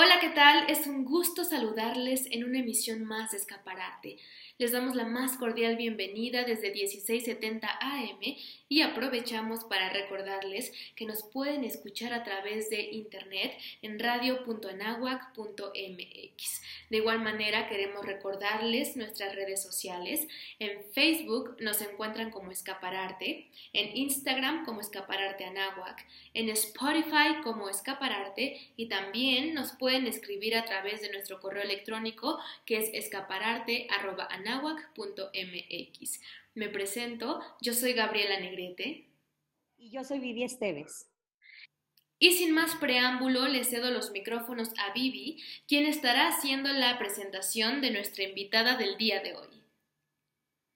Hola, ¿qué tal? Es un gusto saludarles en una emisión más de Escaparate. Les damos la más cordial bienvenida desde 1670 AM y aprovechamos para recordarles que nos pueden escuchar a través de internet en radio.anahuac.mx. De igual manera queremos recordarles nuestras redes sociales. En Facebook nos encuentran como Escapararte, en Instagram como Escapararte Anahuac, en Spotify como Escapararte y también nos pueden escribir a través de nuestro correo electrónico que es escapararte.anahuac.mx mx Me presento, yo soy Gabriela Negrete. Y yo soy Vivi Esteves. Y sin más preámbulo, le cedo los micrófonos a Vivi, quien estará haciendo la presentación de nuestra invitada del día de hoy.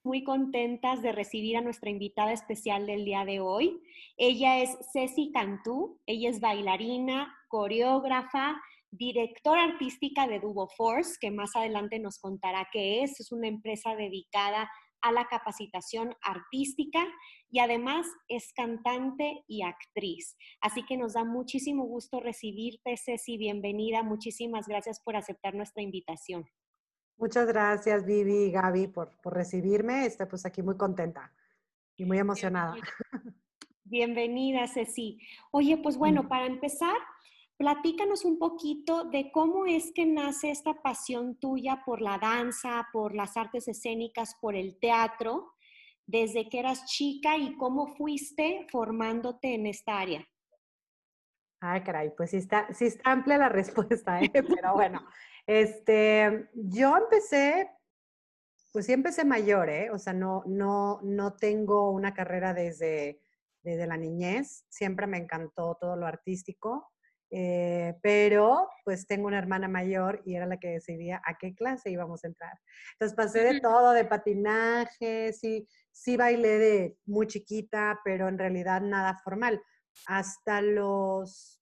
Muy contentas de recibir a nuestra invitada especial del día de hoy. Ella es Ceci Cantú, ella es bailarina, coreógrafa, directora artística de Dubo Force, que más adelante nos contará qué es. Es una empresa dedicada a la capacitación artística y además es cantante y actriz. Así que nos da muchísimo gusto recibirte, Ceci. Bienvenida. Muchísimas gracias por aceptar nuestra invitación. Muchas gracias, Vivi y Gaby, por, por recibirme. Estoy pues aquí muy contenta y muy emocionada. Bienvenida, Ceci. Oye, pues bueno, para empezar, Platícanos un poquito de cómo es que nace esta pasión tuya por la danza, por las artes escénicas, por el teatro, desde que eras chica y cómo fuiste formándote en esta área. Ay, caray, pues sí está, sí está amplia la respuesta, ¿eh? pero bueno, este, yo empecé, pues sí empecé mayor, ¿eh? O sea, no, no, no tengo una carrera desde, desde la niñez, siempre me encantó todo lo artístico. Eh, pero pues tengo una hermana mayor y era la que decidía a qué clase íbamos a entrar. Entonces pasé de todo, de patinaje, sí, sí bailé de muy chiquita, pero en realidad nada formal. Hasta los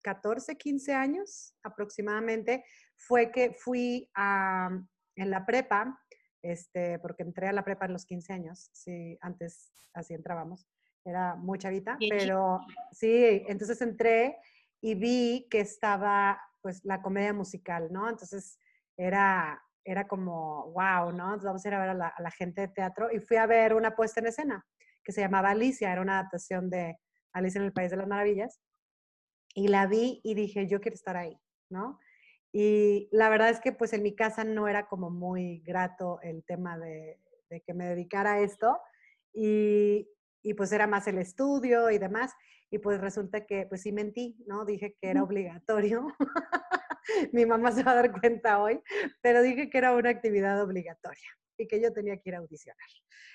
14, 15 años aproximadamente fue que fui a, en la prepa, este, porque entré a la prepa en los 15 años, sí, antes así entrábamos era muy chavita, pero sí, entonces entré y vi que estaba pues la comedia musical, ¿no? Entonces era, era como, wow, ¿no? Entonces vamos a ir a ver a la, gente de teatro y fui a ver una puesta en escena que se llamaba Alicia, era una adaptación de Alicia en el País de las Maravillas. Y la vi y dije, yo quiero estar ahí, ¿no? Y la verdad es que pues en mi casa no era como muy grato el tema de, de que me dedicara a esto. Y, y pues era más el estudio y demás. Y pues resulta que, pues sí mentí, ¿no? Dije que era obligatorio. Mi mamá se va a dar cuenta hoy, pero dije que era una actividad obligatoria y que yo tenía que ir a audicionar.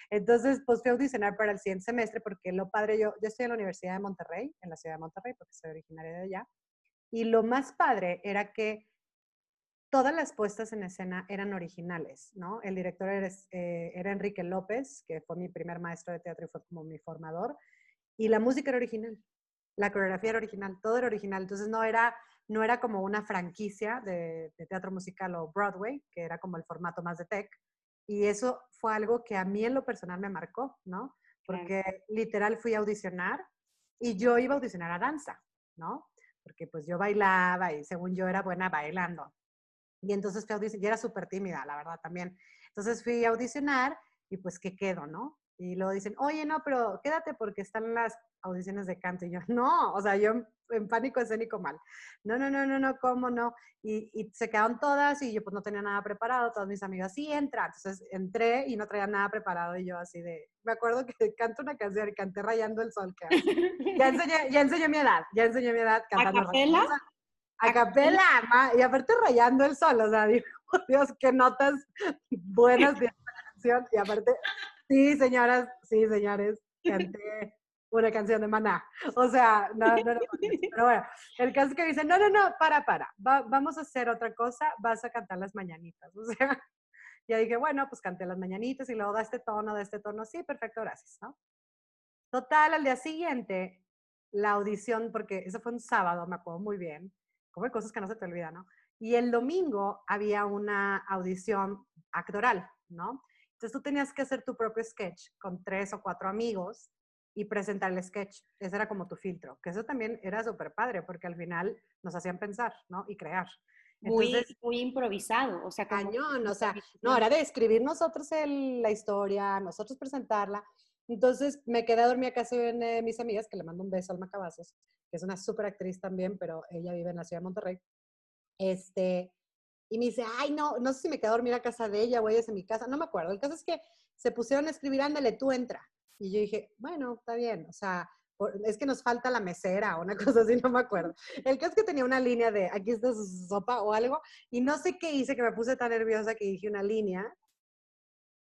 Entonces, pues fui a audicionar para el siguiente semestre porque lo padre, yo, yo estoy en la Universidad de Monterrey, en la ciudad de Monterrey, porque soy originaria de allá. Y lo más padre era que todas las puestas en escena eran originales, ¿no? El director era, eh, era, Enrique López, que fue mi primer maestro de teatro y fue como mi formador, y la música era original, la coreografía era original, todo era original, entonces no era, no era como una franquicia de, teatro musical o Broadway, que era como el formato más de tech, y eso fue algo que a mí en lo personal me marcó, ¿no? Porque literal fui a audicionar y yo iba a audicionar a danza, ¿no? Porque pues yo bailaba y según yo era buena bailando. Y entonces fui a audicionar, y era súper tímida, la verdad, también. Entonces fui a audicionar y pues, ¿qué quedo, no? Y luego dicen, oye, no, pero quédate porque están las audiciones de canto. Y yo, no, o sea, yo en pánico escénico mal. No, no, no, no, no, ¿cómo no? Y, y, se quedaron todas y yo pues no tenía nada preparado. Todas mis amigas, sí, entra. Entonces entré y no traía nada preparado y yo así de, me acuerdo que canto una canción y canté Rayando el Sol. Que, ya, enseñé, ya enseñé mi edad, ya enseñé mi edad cantando. ¿A a capela, y aparte rayando el sol, o sea, digo, Dios, qué notas buenas de esta canción, y aparte, sí, señoras, sí, señores, canté una canción de Maná, o sea, no, no, no, pero bueno, el caso es que dicen, no, no, no, para, para, vamos a hacer otra cosa, vas a cantar las mañanitas, o sea, ya dije, bueno, pues canté las mañanitas y luego da este tono, da este tono, sí, perfecto, gracias, ¿no? Total, al día siguiente, la audición, porque eso fue un sábado, me acuerdo muy bien, como hay cosas que no se te olvidan, ¿no? Y el domingo había una audición actoral, ¿no? Entonces tú tenías que hacer tu propio sketch con tres o cuatro amigos y presentar el sketch. Ese era como tu filtro, que eso también era súper padre porque al final nos hacían pensar, ¿no? Y crear. muy, muy improvisado, o sea, cañón, o sea, no, era de escribir nosotros la historia, nosotros presentarla. Entonces me quedé a dormir a casa de mis amigas, que le mando un beso al Macabazos, que es una súper actriz también, pero ella vive en la ciudad de Monterrey. Este, y me dice, ay, no, no sé si me quedé a dormir a casa de ella o ella es en mi casa, no me acuerdo. El caso es que se pusieron a escribir, ándale, tú entra. Y yo dije, bueno, está bien, o sea, es que nos falta la mesera o una cosa así, no me acuerdo. El caso es que tenía una línea de, aquí está su sopa o algo, y no sé qué hice, que me puse tan nerviosa que dije una línea,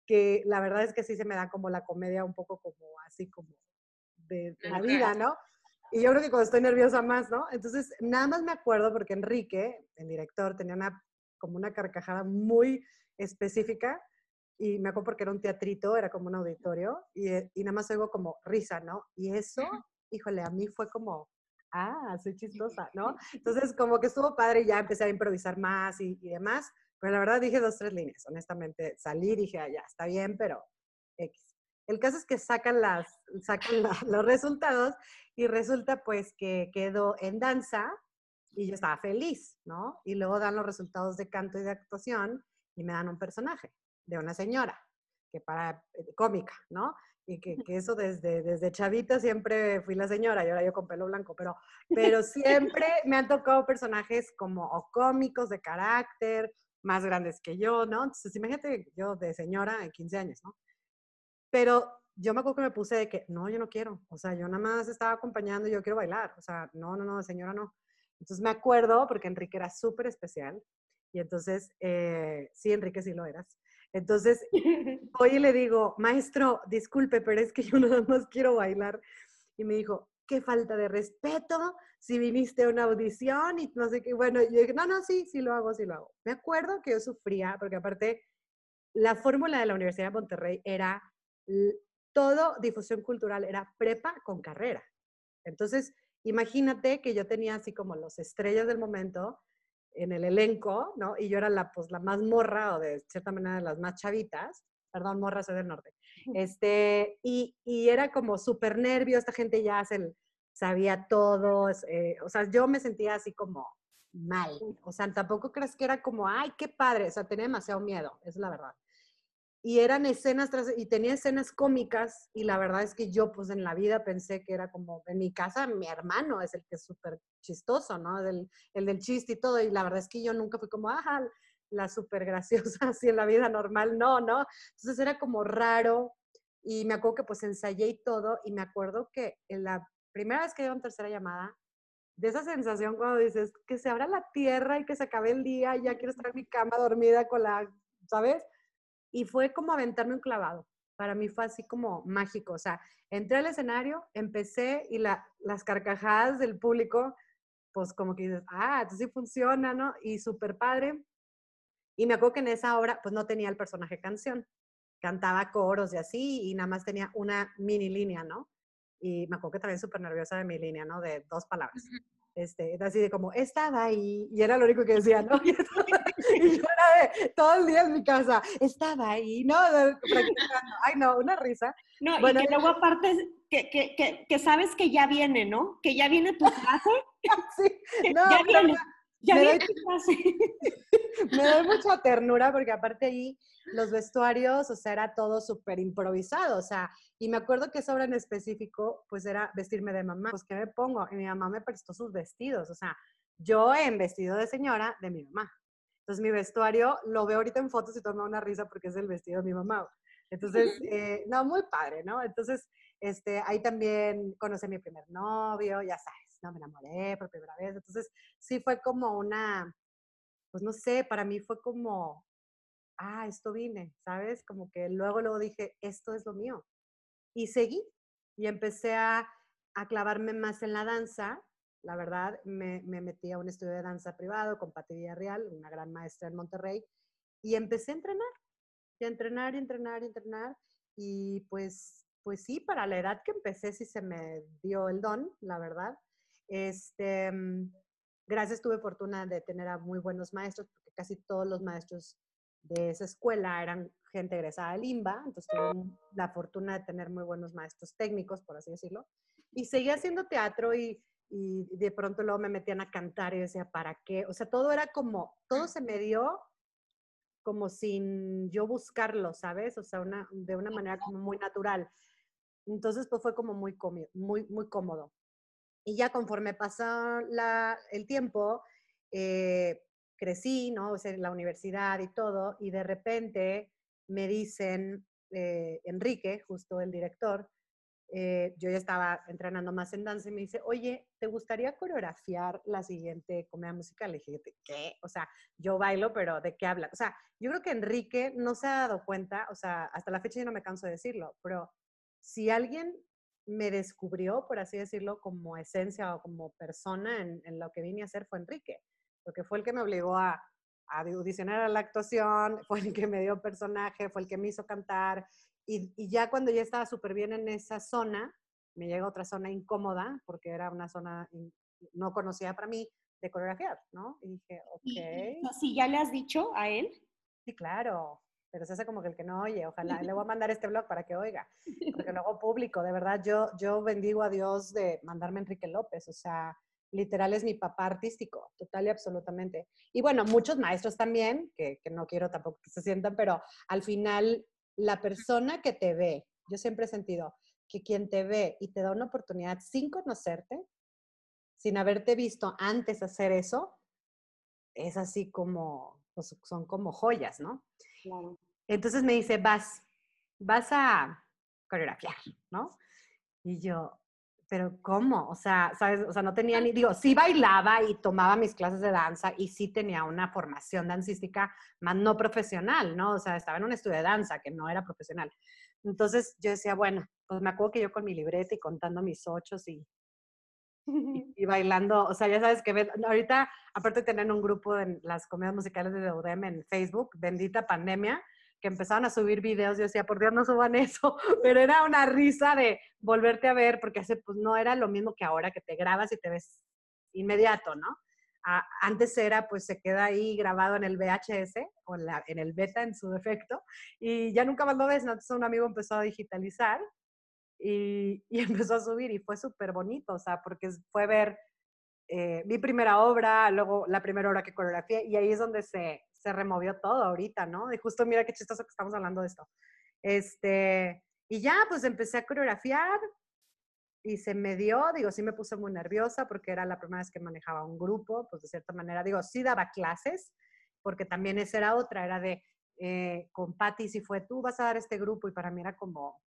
que la verdad es que sí se me da como la comedia un poco como así como de, la vida, ¿no? Y yo creo que cuando estoy nerviosa más, ¿no? Entonces, nada más me acuerdo porque Enrique, el director, tenía una, como una carcajada muy específica y me acuerdo porque era un teatrito, era como un auditorio, y, eh, y nada más oigo como risa, ¿no? Y eso, híjole, a mí fue como, ah, soy chistosa, ¿no? Entonces, como que estuvo padre y ya empecé a improvisar más y, y demás, pero la verdad dije dos, tres líneas, honestamente, salí, dije, ah, ya, está bien, pero X. El caso es que sacan, las, sacan los resultados y resulta pues que quedó en danza y yo estaba feliz, ¿no? Y luego dan los resultados de canto y de actuación y me dan un personaje de una señora, que para eh, cómica, ¿no? Y que, que, eso desde, desde chavita siempre fui la señora y ahora yo con pelo blanco, pero, pero siempre me han tocado personajes como o cómicos de carácter, más grandes que yo, ¿no? Entonces imagínate yo de señora de 15 años, ¿no? Pero yo me acuerdo que me puse de que, no, yo no quiero, o sea, yo nada más estaba acompañando y yo quiero bailar, o sea, no, no, no, señora, no. Entonces me acuerdo, porque Enrique era súper especial, y entonces, eh, sí, Enrique, sí lo eras. Entonces, hoy le digo, maestro, disculpe, pero es que yo nada más quiero bailar. Y me dijo, qué falta de respeto, si viniste a una audición y no sé qué. Bueno, yo dije, no, no, sí, sí lo hago, sí lo hago. Me acuerdo que yo sufría, porque aparte, la fórmula de la Universidad de Monterrey era todo difusión cultural, era prepa con carrera. Entonces, imagínate que yo tenía así como los estrellas del momento, en el elenco, ¿no? Y yo era la, pues, la más morra o de cierta manera de las más chavitas. Perdón, morra, soy del norte. Este, y, y era como súper nervio, esta gente ya se, sabía todo, eh, o sea, yo me sentía así como mal. O sea, tampoco crees que era como, ay, qué padre, o sea, tenía demasiado miedo, es la verdad y eran escenas tras, y tenía escenas cómicas y la verdad es que yo pues en la vida pensé que era como en mi casa mi hermano es el que es súper chistoso, ¿no? El, el, del chiste y todo y la verdad es que yo nunca fui como, ajá, la súper graciosa así en la vida normal, no, ¿no? Entonces era como raro y me acuerdo que pues ensayé y todo y me acuerdo que en la primera vez que dio una tercera llamada, de esa sensación cuando dices que se abra la tierra y que se acabe el día y ya quiero estar en mi cama dormida con la, ¿sabes? y fue como aventarme un clavado. Para mí fue así como mágico. O sea, entré al escenario, empecé y la, las carcajadas del público, pues como que dices, ah, esto sí funciona, ¿no? Y súper padre. Y me acuerdo que en esa obra, pues no tenía el personaje canción. Cantaba coros y así, y nada más tenía una mini línea, ¿no? Y me acuerdo que también súper nerviosa de mi línea, ¿no? De dos palabras. Este, así de como, estaba ahí, y era lo único que decía, ¿no? Y, yo era de todo el día en mi casa, estaba ahí, ¿no? Ay, no, una risa. No, bueno, y que luego aparte, que, que, que, sabes que ya viene, ¿no? Que ya viene tu clase. sí, no, ya viene. Ya me, doy, me doy mucha ternura porque aparte ahí los vestuarios, o sea, era todo súper improvisado, o sea, y me acuerdo que esa obra en específico, pues era vestirme de mamá, pues ¿qué me pongo? Y mi mamá me prestó sus vestidos, o sea, yo en vestido de señora de mi mamá. Entonces mi vestuario lo veo ahorita en fotos y toma una risa porque es el vestido de mi mamá. Entonces, eh, no, muy padre, ¿no? Entonces, este, ahí también conocí a mi primer novio, ya sabes no, me enamoré por primera vez. Entonces, sí fue como una, pues no sé, para mí fue como, ah, esto vine, ¿sabes? Como que luego, luego dije, esto es lo mío. Y seguí y empecé a, a clavarme más en la danza. La verdad, me, me, metí a un estudio de danza privado con Pati Villarreal, una gran maestra en Monterrey, y empecé a entrenar, y a entrenar, y entrenar, y entrenar. Y pues, pues sí, para la edad que empecé, sí se me dio el don, la verdad. Este, mm, gracias, tuve fortuna de tener a muy buenos maestros, porque casi todos los maestros de esa escuela eran gente egresada de Limba, entonces tuve la fortuna de tener muy buenos maestros técnicos, por así decirlo, y seguía haciendo teatro y, y de pronto luego me metían a cantar y decía, ¿para qué? O sea, todo era como, todo se me dio como sin yo buscarlo, ¿sabes? O sea, una, de una manera como muy natural. Entonces, pues fue como muy cómodo, muy, muy cómodo. Y ya conforme pasó la, el tiempo, eh, crecí, ¿no? O sea, en la universidad y todo, y de repente me dicen, eh, Enrique, justo el director, eh, yo ya estaba entrenando más en danza y me dice, oye, ¿te gustaría coreografiar la siguiente comedia musical? Le dije, ¿qué? O sea, yo bailo, pero ¿de qué habla? O sea, yo creo que Enrique no se ha dado cuenta, o sea, hasta la fecha yo no me canso de decirlo, pero si alguien me descubrió, por así decirlo, como esencia o como persona en, en lo que vine a hacer fue Enrique, porque fue el que me obligó a, a audicionar a la actuación, fue el que me dio personaje, fue el que me hizo cantar, y, ya cuando ya estaba súper bien en esa zona, me llega otra zona incómoda, porque era una zona no conocida para mí, de coreografiar, ¿no? Y dije, ok. ¿Sí ya le has dicho a él? Sí, claro, pero se hace como que el que no oye, ojalá, le voy a mandar este blog para que oiga, porque luego público, de verdad, yo, yo bendigo a Dios de mandarme Enrique López, o sea, literal es mi papá artístico, total y absolutamente. Y bueno, muchos maestros también, que, que no quiero tampoco que se sientan, pero al final la persona que te ve, yo siempre he sentido que quien te ve y te da una oportunidad sin conocerte, sin haberte visto antes hacer eso, es así como, pues, son como joyas, ¿no? Entonces me dice, vas, vas a coreografiar, ¿no? Y yo, pero ¿cómo? O sea, ¿sabes? O sea, no tenía ni, digo, sí bailaba y tomaba mis clases de danza y sí tenía una formación dancística, más no profesional, ¿no? O sea, estaba en un estudio de danza que no era profesional. Entonces yo decía, bueno, pues me acuerdo que yo con mi libreta y contando mis ochos y, y, bailando, o sea, ya sabes que ahorita, aparte tener un grupo en las comedias musicales de UDEM en Facebook, bendita pandemia, que empezaban a subir videos, yo decía, por Dios, no suban eso, pero era una risa de volverte a ver, porque hace, pues no era lo mismo que ahora, que te grabas y te ves inmediato, ¿no? antes era, pues se queda ahí grabado en el VHS o en, la, en, el beta en su defecto, y ya nunca más lo ves, Entonces un amigo empezó a digitalizar y, y empezó a subir y fue súper bonito, o sea, porque fue ver eh, mi primera obra, luego la primera obra que coreografié, y ahí es donde se, se removió todo ahorita, ¿no? Y justo mira qué chistoso que estamos hablando de esto. Este, y ya, pues empecé a coreografiar y se me dio, digo, sí me puse muy nerviosa porque era la primera vez que manejaba un grupo, pues de cierta manera, digo, sí daba clases, porque también esa era otra, era de, eh, con Patti, si fue tú vas a dar este grupo, y para mí era como,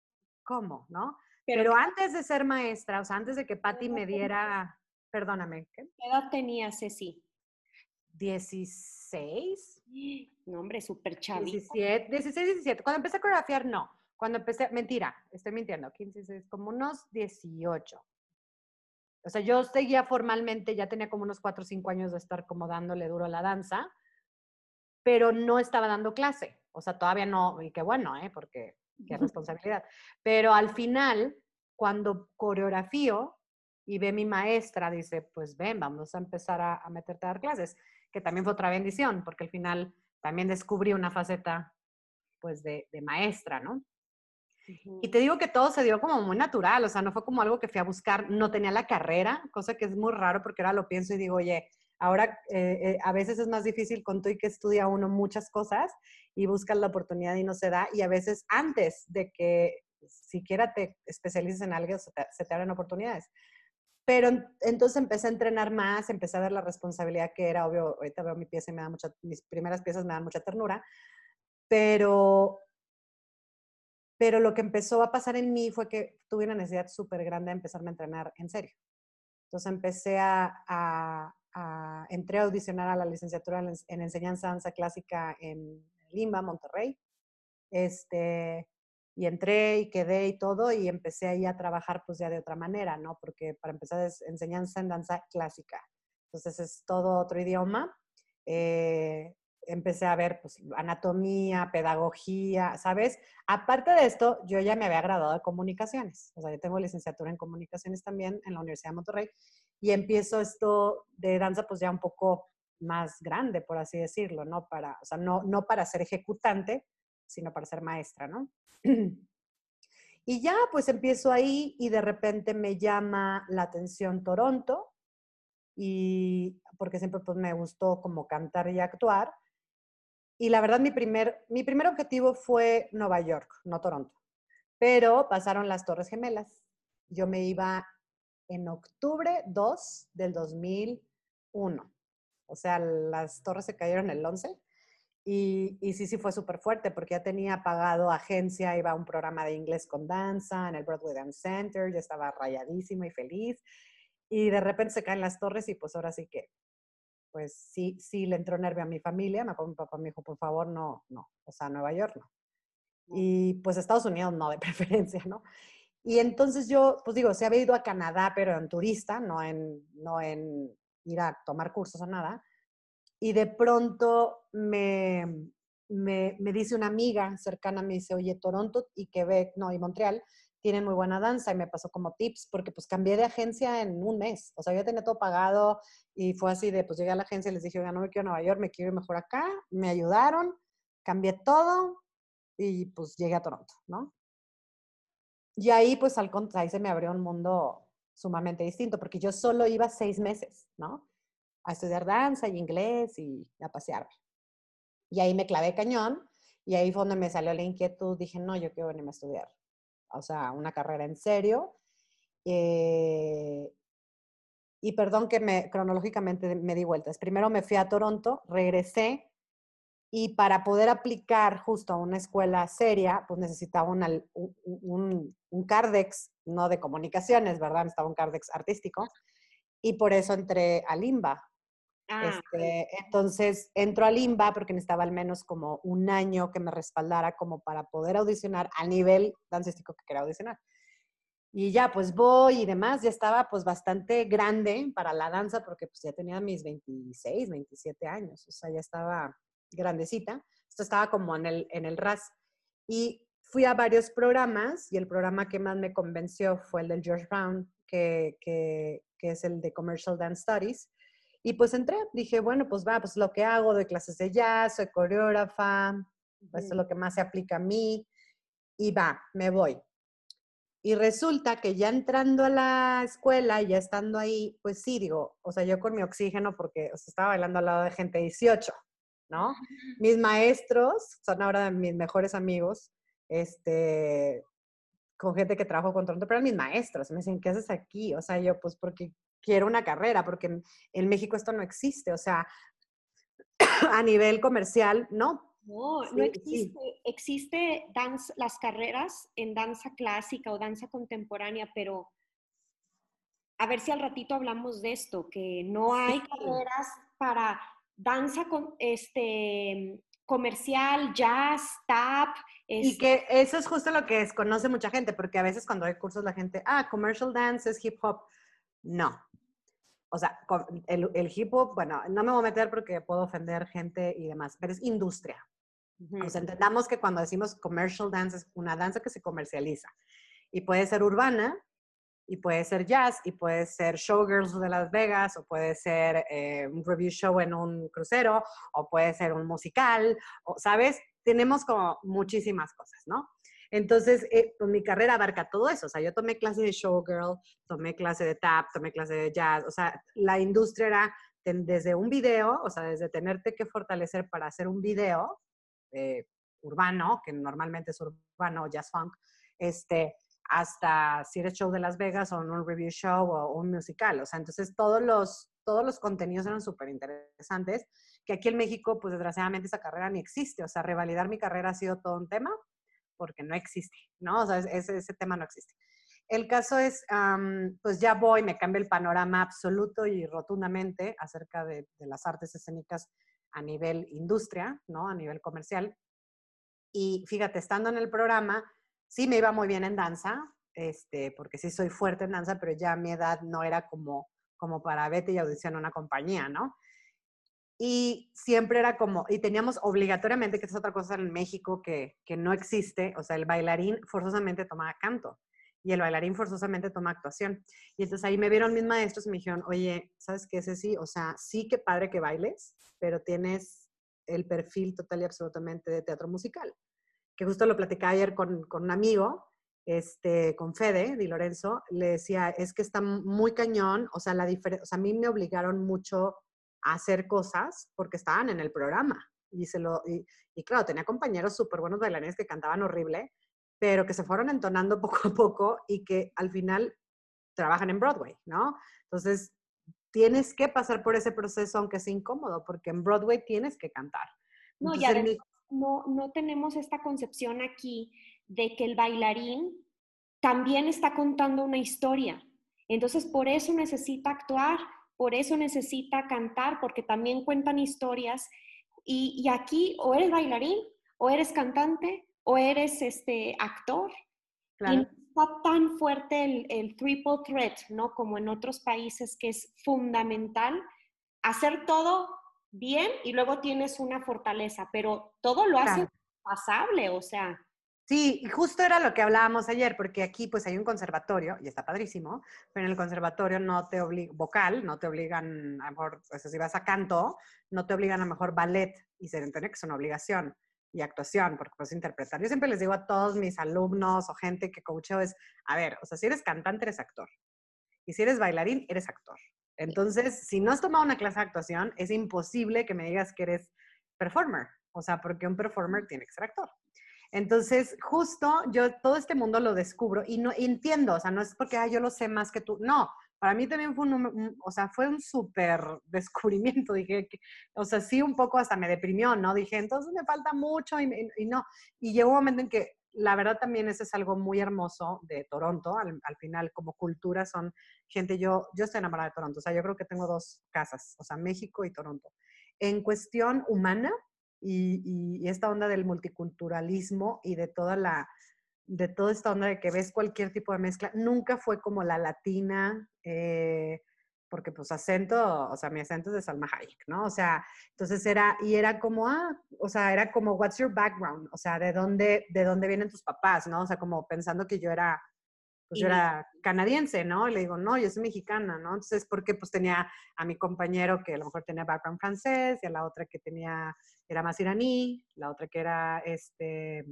¿cómo? ¿No? Pero, antes de ser maestra, o sea, antes de que Patti me diera, perdóname. ¿qué? ¿Qué edad tenía Ceci? 16. No, hombre, súper chavito. 17, 16, 17. Cuando empecé a coreografiar, no. Cuando empecé, mentira, estoy mintiendo, 15, 16, como unos 18. O sea, yo seguía formalmente, ya tenía como unos 4 o 5 años de estar como dándole duro a la danza, pero no estaba dando clase. O sea, todavía no, y qué bueno, ¿eh? Porque qué responsabilidad. Pero al final, cuando coreografío y ve mi maestra, dice, pues ven, vamos a empezar a, a meterte a dar clases que también fue otra bendición, porque al final también descubrí una faceta, pues, de, maestra, ¿no? Y te digo que todo se dio como muy natural, o sea, no fue como algo que fui a buscar, no tenía la carrera, cosa que es muy raro porque ahora lo pienso y digo, oye, ahora eh, eh, a veces es más difícil con tú y que estudia uno muchas cosas y buscas la oportunidad y no se da, y a veces antes de que siquiera te especialices en algo, se te, se te abren oportunidades. Pero entonces empecé a entrenar más, empecé a ver la responsabilidad que era, obvio, ahorita veo mi pieza y me da mucha, mis primeras piezas me dan mucha ternura, pero, pero lo que empezó a pasar en mí fue que tuve una necesidad súper grande de empezarme a entrenar en serio. Entonces empecé a, a, a, entré a audicionar a la licenciatura en, en enseñanza danza clásica en Lima, Monterrey. Este, y entré y quedé y todo y empecé ahí a trabajar pues ya de otra manera, ¿no? Porque para empezar es enseñanza en danza clásica. Entonces es todo otro idioma. Eh, empecé a ver pues anatomía, pedagogía, ¿sabes? Aparte de esto, yo ya me había graduado de comunicaciones. O sea, yo tengo licenciatura en comunicaciones también en la Universidad de Monterrey y empiezo esto de danza pues ya un poco más grande, por así decirlo, ¿no? Para, o sea, no, no para ser ejecutante, sino para ser maestra, ¿no? y ya, pues empiezo ahí y de repente me llama la atención Toronto, y porque siempre pues me gustó como cantar y actuar. Y la verdad, mi primer, mi primer objetivo fue Nueva York, no Toronto. Pero pasaron las Torres Gemelas. Yo me iba en octubre 2 del 2001. O sea, las torres se cayeron el 11. Y, y sí, sí fue súper fuerte porque ya tenía pagado agencia, iba a un programa de inglés con danza en el Broadway Dance Center, ya estaba rayadísima y feliz. Y de repente se caen las torres y pues ahora sí que, pues sí, sí le entró nervio a mi familia. Me mi papá me dijo, por favor, no, no, o sea, Nueva York no. Y pues Estados Unidos no, de preferencia, ¿no? Y entonces yo, pues digo, se había ido a Canadá, pero en turista, no en, no en ir a tomar cursos o nada. Y de pronto me, me, me, dice una amiga cercana, me dice, oye, Toronto y Quebec, no, y Montreal tienen muy buena danza y me pasó como tips porque pues cambié de agencia en un mes. O sea, yo tenía todo pagado y fue así de, pues llegué a la agencia y les dije, oiga, no me quiero a Nueva York, me quiero ir mejor acá. Me ayudaron, cambié todo y pues llegué a Toronto, ¿no? Y ahí, pues, al contrario, se me abrió un mundo sumamente distinto, porque yo solo iba seis meses, ¿no? A estudiar danza y inglés y a pasearme. Y ahí me clavé cañón, y ahí fue donde me salió la inquietud. Dije, no, yo quiero venirme a estudiar. O sea, una carrera en serio. Eh, y perdón que me, cronológicamente me di vueltas. Primero me fui a Toronto, regresé y para poder aplicar justo a una escuela seria, pues necesitaba un, un, CARDEX, no de comunicaciones, ¿verdad? Necesitaba un CARDEX artístico. Y por eso entré a Limba. Ah, este, entonces entro a Limba porque necesitaba al menos como un año que me respaldara como para poder audicionar a nivel dancístico que quería audicionar. Y ya pues voy y demás, ya estaba pues bastante grande para la danza porque pues ya tenía mis 26, 27 años, o sea, ya estaba grandecita. Esto estaba como en el, en el RAS. Y fui a varios programas y el programa que más me convenció fue el del George Brown, que, que, que es el de Commercial Dance Studies. Y pues entré, dije, bueno, pues va, pues lo que hago, doy clases de jazz, soy coreógrafa, pues es lo que más se aplica a mí. Y va, me voy. Y resulta que ya entrando a la escuela, ya estando ahí, pues sí, digo, o sea, yo con mi oxígeno, porque estaba bailando al lado de gente 18, ¿no? Mis maestros son ahora mis mejores amigos, este, con gente que trabajo con Toronto, pero mis maestros me dicen, ¿qué haces aquí? O sea, yo, pues porque quiero una carrera, porque en, México esto no existe, o sea, a nivel comercial, no. No, no existe. Existe las carreras en danza clásica o danza contemporánea, pero a ver si al ratito hablamos de esto, que no hay carreras para danza con, este, comercial, jazz, tap. Y este que eso es justo lo que desconoce mucha gente, porque a veces cuando hay cursos la gente, ah, commercial dance es hip hop. No. O sea, el, el hip hop, bueno, no me voy a meter porque puedo ofender gente y demás, pero es industria. O sea, entendamos que cuando decimos commercial dance es una danza que se comercializa y puede ser urbana, y puede ser jazz, y puede ser showgirls de Las Vegas, o puede ser eh, un review show en un crucero, o puede ser un musical, o, ¿sabes? Tenemos como muchísimas cosas, ¿no? Entonces, eh, pues mi carrera abarca todo eso. O sea, yo tomé clase de showgirl, tomé clase de tap, tomé clase de jazz. O sea, la industria era desde un video, o sea, desde tenerte que fortalecer para hacer un video eh, urbano, que normalmente es urbano, jazz funk, este, hasta si eres show de Las Vegas o un review show o un musical. O sea, entonces todos los, todos los contenidos eran súper interesantes, que aquí en México, pues desgraciadamente esa carrera ni existe. O sea, revalidar mi carrera ha sido todo un tema porque no existe, ¿no? O sea, ese, ese tema no existe. El caso es, pues ya voy, me cambia el panorama absoluto y rotundamente acerca de, de las artes escénicas a nivel industria, ¿no? A nivel comercial. Y fíjate, estando en el programa, sí me iba muy bien en danza, este, porque sí soy fuerte en danza, pero ya a mi edad no era como, como para vete y audición a una compañía, ¿no? Y siempre era como, y teníamos obligatoriamente, que es otra cosa en México que, que no existe, o sea, el bailarín forzosamente tomaba canto. y el bailarín forzosamente toma actuación. Y entonces ahí me vieron mis maestros y me dijeron, oye, ¿sabes qué, Ceci? O sea, sí que padre que bailes, pero tienes el perfil total y absolutamente de teatro musical. Que justo lo platicé ayer con, con un amigo, este, con Fede Di Lorenzo, le decía, es que está muy cañón, o sea, la o sea, a mí me obligaron mucho a hacer cosas porque estaban en el programa. Y, se lo, y, y claro, tenía compañeros súper buenos bailarines que cantaban horrible, pero que se fueron entonando poco a poco y que al final trabajan en Broadway, ¿no? Entonces, tienes que pasar por ese proceso aunque sea incómodo, porque en Broadway tienes que cantar. No, ya no, no tenemos esta concepción aquí de que el bailarín también está contando una historia. Entonces, por eso necesita actuar, por eso necesita cantar, porque también cuentan historias. Y, y aquí o eres bailarín, o eres cantante, o eres este actor. Y no está tan fuerte el, el, triple threat, ¿no? Como en otros países, que es fundamental hacer todo bien y luego tienes una fortaleza, pero todo lo hace pasable, o sea. Sí, y justo era lo que hablábamos ayer, porque aquí pues hay un conservatorio, y está padrísimo, pero en el conservatorio no te obligan, vocal, no te obligan, a lo mejor, pues, si vas a canto, no te obligan a lo mejor ballet, y se entiende que es una obligación y actuación, porque puedes interpretar. Yo siempre les digo a todos mis alumnos o gente que coacheo es, a ver, o sea, si eres cantante, eres actor. Y si eres bailarín, eres actor. Entonces, si no has tomado una clase de actuación, es imposible que me digas que eres performer. O sea, porque un performer tiene que ser actor. Entonces, justo yo todo este mundo lo descubro y no entiendo, o sea, no es porque yo lo sé más que tú, no, para mí también fue un, o sea, fue un súper descubrimiento, dije, que, o sea, sí un poco hasta me deprimió, ¿no? Dije, entonces me falta mucho y, no, y llegó un momento en que la verdad también ese es algo muy hermoso de Toronto, al, final como cultura son gente, yo, yo estoy enamorada de Toronto, o sea, yo creo que tengo dos casas, o sea, México y Toronto. En cuestión humana y, y esta onda del multiculturalismo y de toda la, de toda esta onda de que ves cualquier tipo de mezcla, nunca fue como la latina, eh, porque pues acento, o sea, mi acento es de Salma Hayek, ¿no? O sea, entonces era, y era como, ah, o sea, era como, what's your background? O sea, ¿de dónde, de dónde vienen tus papás, no? O sea, como pensando que yo era, pues yo era canadiense, ¿no? Y le digo, no, yo soy mexicana, ¿no? Entonces, porque pues tenía a mi compañero que a lo mejor tenía background francés, y a la otra que tenía, era más iraní, la otra que era, este,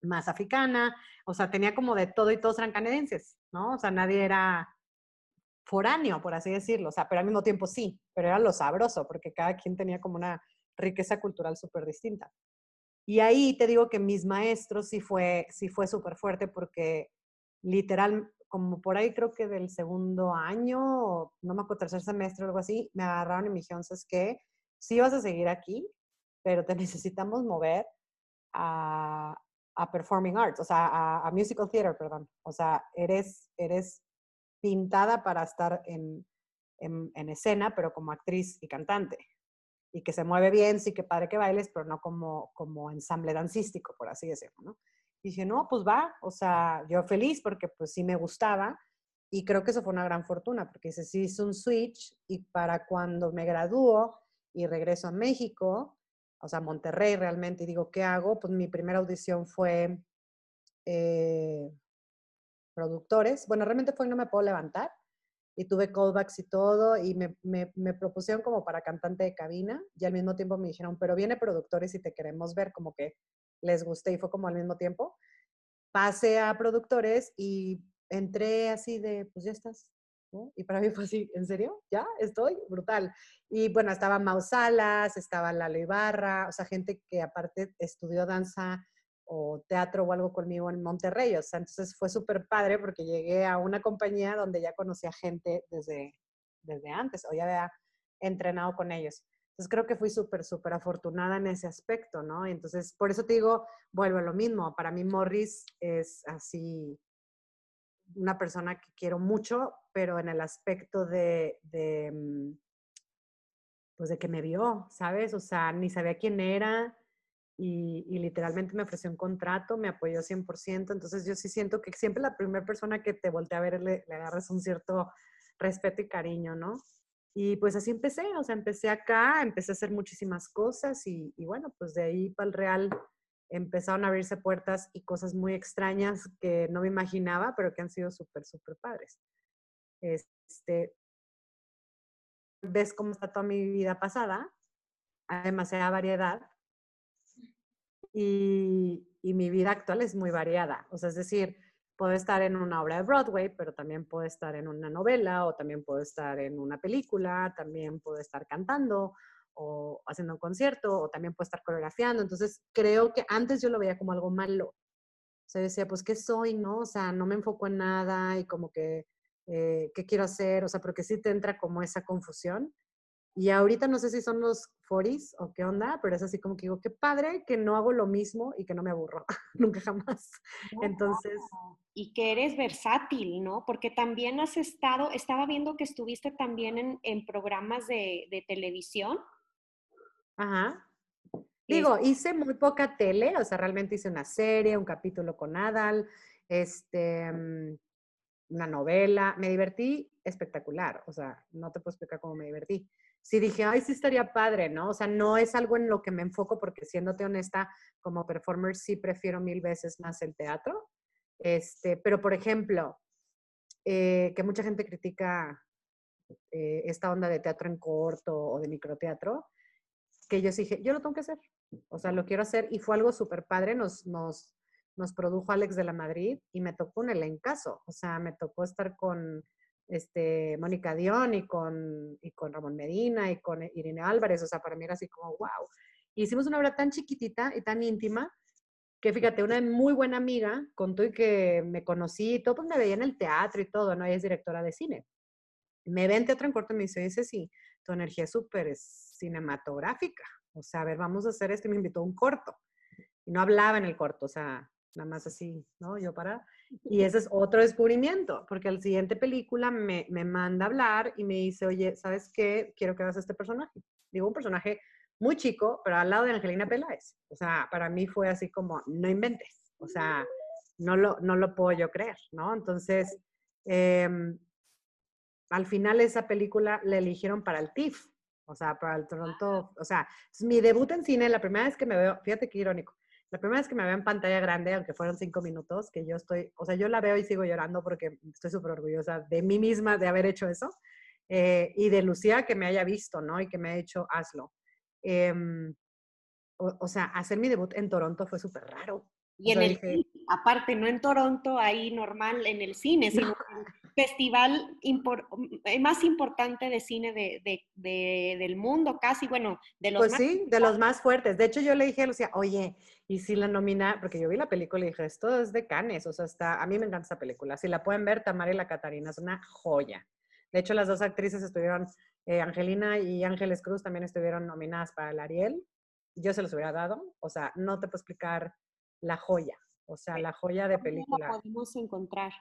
más africana, o sea, tenía como de todo y todos eran canadienses, ¿no? O sea, nadie era foráneo, por así decirlo, o sea, pero al mismo tiempo sí, pero era lo sabroso, porque cada quien tenía como una riqueza cultural súper distinta. Y ahí te digo que mis maestros sí fue, sí fue súper fuerte porque literal, como por ahí creo que del segundo año, no me acuerdo, tercer semestre o algo así, me agarraron y me dijeron, ¿sabes qué? Sí vas a seguir aquí, pero te necesitamos mover a, a performing arts, o sea, a, musical theater, perdón. O sea, eres, eres pintada para estar en, en, en, escena, pero como actriz y cantante. Y que se mueve bien, sí que padre que bailes, pero no como, como ensamble dancístico, por así decirlo, ¿no? Y dije, no, pues va, o sea, yo feliz porque pues sí me gustaba y creo que eso fue una gran fortuna, porque se hizo un switch y para cuando me gradúo y regreso a México, o sea, Monterrey realmente, y digo, ¿qué hago? Pues mi primera audición fue eh, productores. Bueno, realmente fue No Me Puedo Levantar, y tuve callbacks y todo, y me, me, me, propusieron como para cantante de cabina, y al mismo tiempo me dijeron, pero viene productores y te queremos ver, como que les gusté, y fue como al mismo tiempo. Pasé a productores y entré así de, pues ya estás, y para mí fue así, ¿en serio? ¿Ya? Estoy brutal. Y bueno, estaba Mausalas, estaba Lalo Ibarra, o sea, gente que aparte estudió danza o teatro o algo conmigo en Monterrey. O sea, entonces fue súper padre porque llegué a una compañía donde ya conocía gente desde, desde antes o ya había entrenado con ellos. Entonces creo que fui súper, súper afortunada en ese aspecto, ¿no? Entonces, por eso te digo, vuelvo a lo mismo. Para mí Morris es así una persona que quiero mucho, pero en el aspecto de, de, mm, pues de que me vio, ¿sabes? O sea, ni sabía quién era y, literalmente me ofreció un contrato, me apoyó 100%, entonces yo sí siento que siempre la primera persona que te voltea a ver le, le agarras un cierto respeto y cariño, ¿no? Y pues así empecé, o sea, empecé acá, empecé a hacer muchísimas cosas y, y bueno, pues de ahí para el Real empezaron a abrirse puertas y cosas muy extrañas que no me imaginaba, pero que han sido súper, súper padres. Este, ves cómo está toda mi vida pasada, hay demasiada variedad y, y mi vida actual es muy variada. O sea, es decir, puedo estar en una obra de Broadway, pero también puedo estar en una novela o también puedo estar en una película, también puedo estar cantando o haciendo un concierto o también puedo estar coreografiando. Entonces, creo que antes yo lo veía como algo malo. O sea, decía, pues, ¿qué soy? ¿No? O sea, no me enfoco en nada y como que, eh, ¿qué quiero hacer? O sea, porque sí te entra como esa confusión. Y ahorita no sé si son los 40 o qué onda, pero es así como que digo, qué padre que no hago lo mismo y que no me aburro, nunca jamás. Entonces... Y que eres versátil, ¿no? Porque también has estado, estaba viendo que estuviste también en, en programas de, de, televisión. Ajá. Digo, hice muy poca tele, o sea, realmente hice una serie, un capítulo con Adal, este, mm, una novela, me divertí espectacular, o sea, no te puedo explicar cómo me divertí sí dije, ay, sí estaría padre, ¿no? O sea, no es algo en lo que me enfoco porque siéndote honesta, como performer sí prefiero mil veces más el teatro. Este, pero, por ejemplo, eh, que mucha gente critica eh, esta onda de teatro en corto o de microteatro, que yo dije, yo lo tengo que hacer. O sea, lo quiero hacer y fue algo súper padre. Nos, nos, nos produjo Alex de la Madrid y me tocó un elencazo. O sea, me tocó estar con este, Mónica Dion y con, y con Ramón Medina y con Irene Álvarez. O sea, para mí era así como, wow. Hicimos una obra tan chiquitita y tan íntima que fíjate, una muy buena amiga contó y que me conocí y todo, pues me veía en el teatro y todo, ¿no? Ella es directora de cine. Me ve en teatro en corto y me dice, dice, sí, tu energía es súper cinematográfica. O sea, a ver, vamos a hacer esto y me invitó a un corto. Y no hablaba en el corto, o sea, nada más así, ¿no? Yo para... Y ese es otro descubrimiento, porque la siguiente película me, me manda a hablar y me dice, oye, ¿sabes qué? Quiero que hagas este personaje. Digo, un personaje muy chico, pero al lado de Angelina Peláez. O sea, para mí fue así como, no inventes. O sea, no lo, no lo puedo yo creer, ¿no? Entonces, em, al final esa película la eligieron para el TIFF, o sea, para el Toronto, o sea, mi debut en cine, la primera vez que me veo, fíjate qué irónico, la primera vez que me veo en pantalla grande, aunque fueron cinco minutos, que yo estoy, o sea, yo la veo y sigo llorando porque estoy súper orgullosa de mí misma de haber hecho eso. Eh, y de Lucía que me haya visto, ¿no? Y que me ha hecho, hazlo. Em, o, sea, hacer mi debut en Toronto fue súper raro. Y en el aparte, no en Toronto, ahí normal en el cine, sino el festival eh, más importante de cine de, de, del mundo, casi, bueno, de los pues sí, de los más fuertes. De hecho, yo le dije a Lucía, oye, y si la nomina, porque yo vi la película y dije, esto es de Canes, o sea, está, a mí me encanta esa película. Si la pueden ver, Tamara y la Catarina, es una joya. De hecho, las dos actrices estuvieron, eh, Angelina y Ángeles Cruz también estuvieron nominadas para el Ariel. Yo se los hubiera dado, o sea, no te puedo explicar la joya, o sea, la joya de película. ¿Cómo podemos encontrar?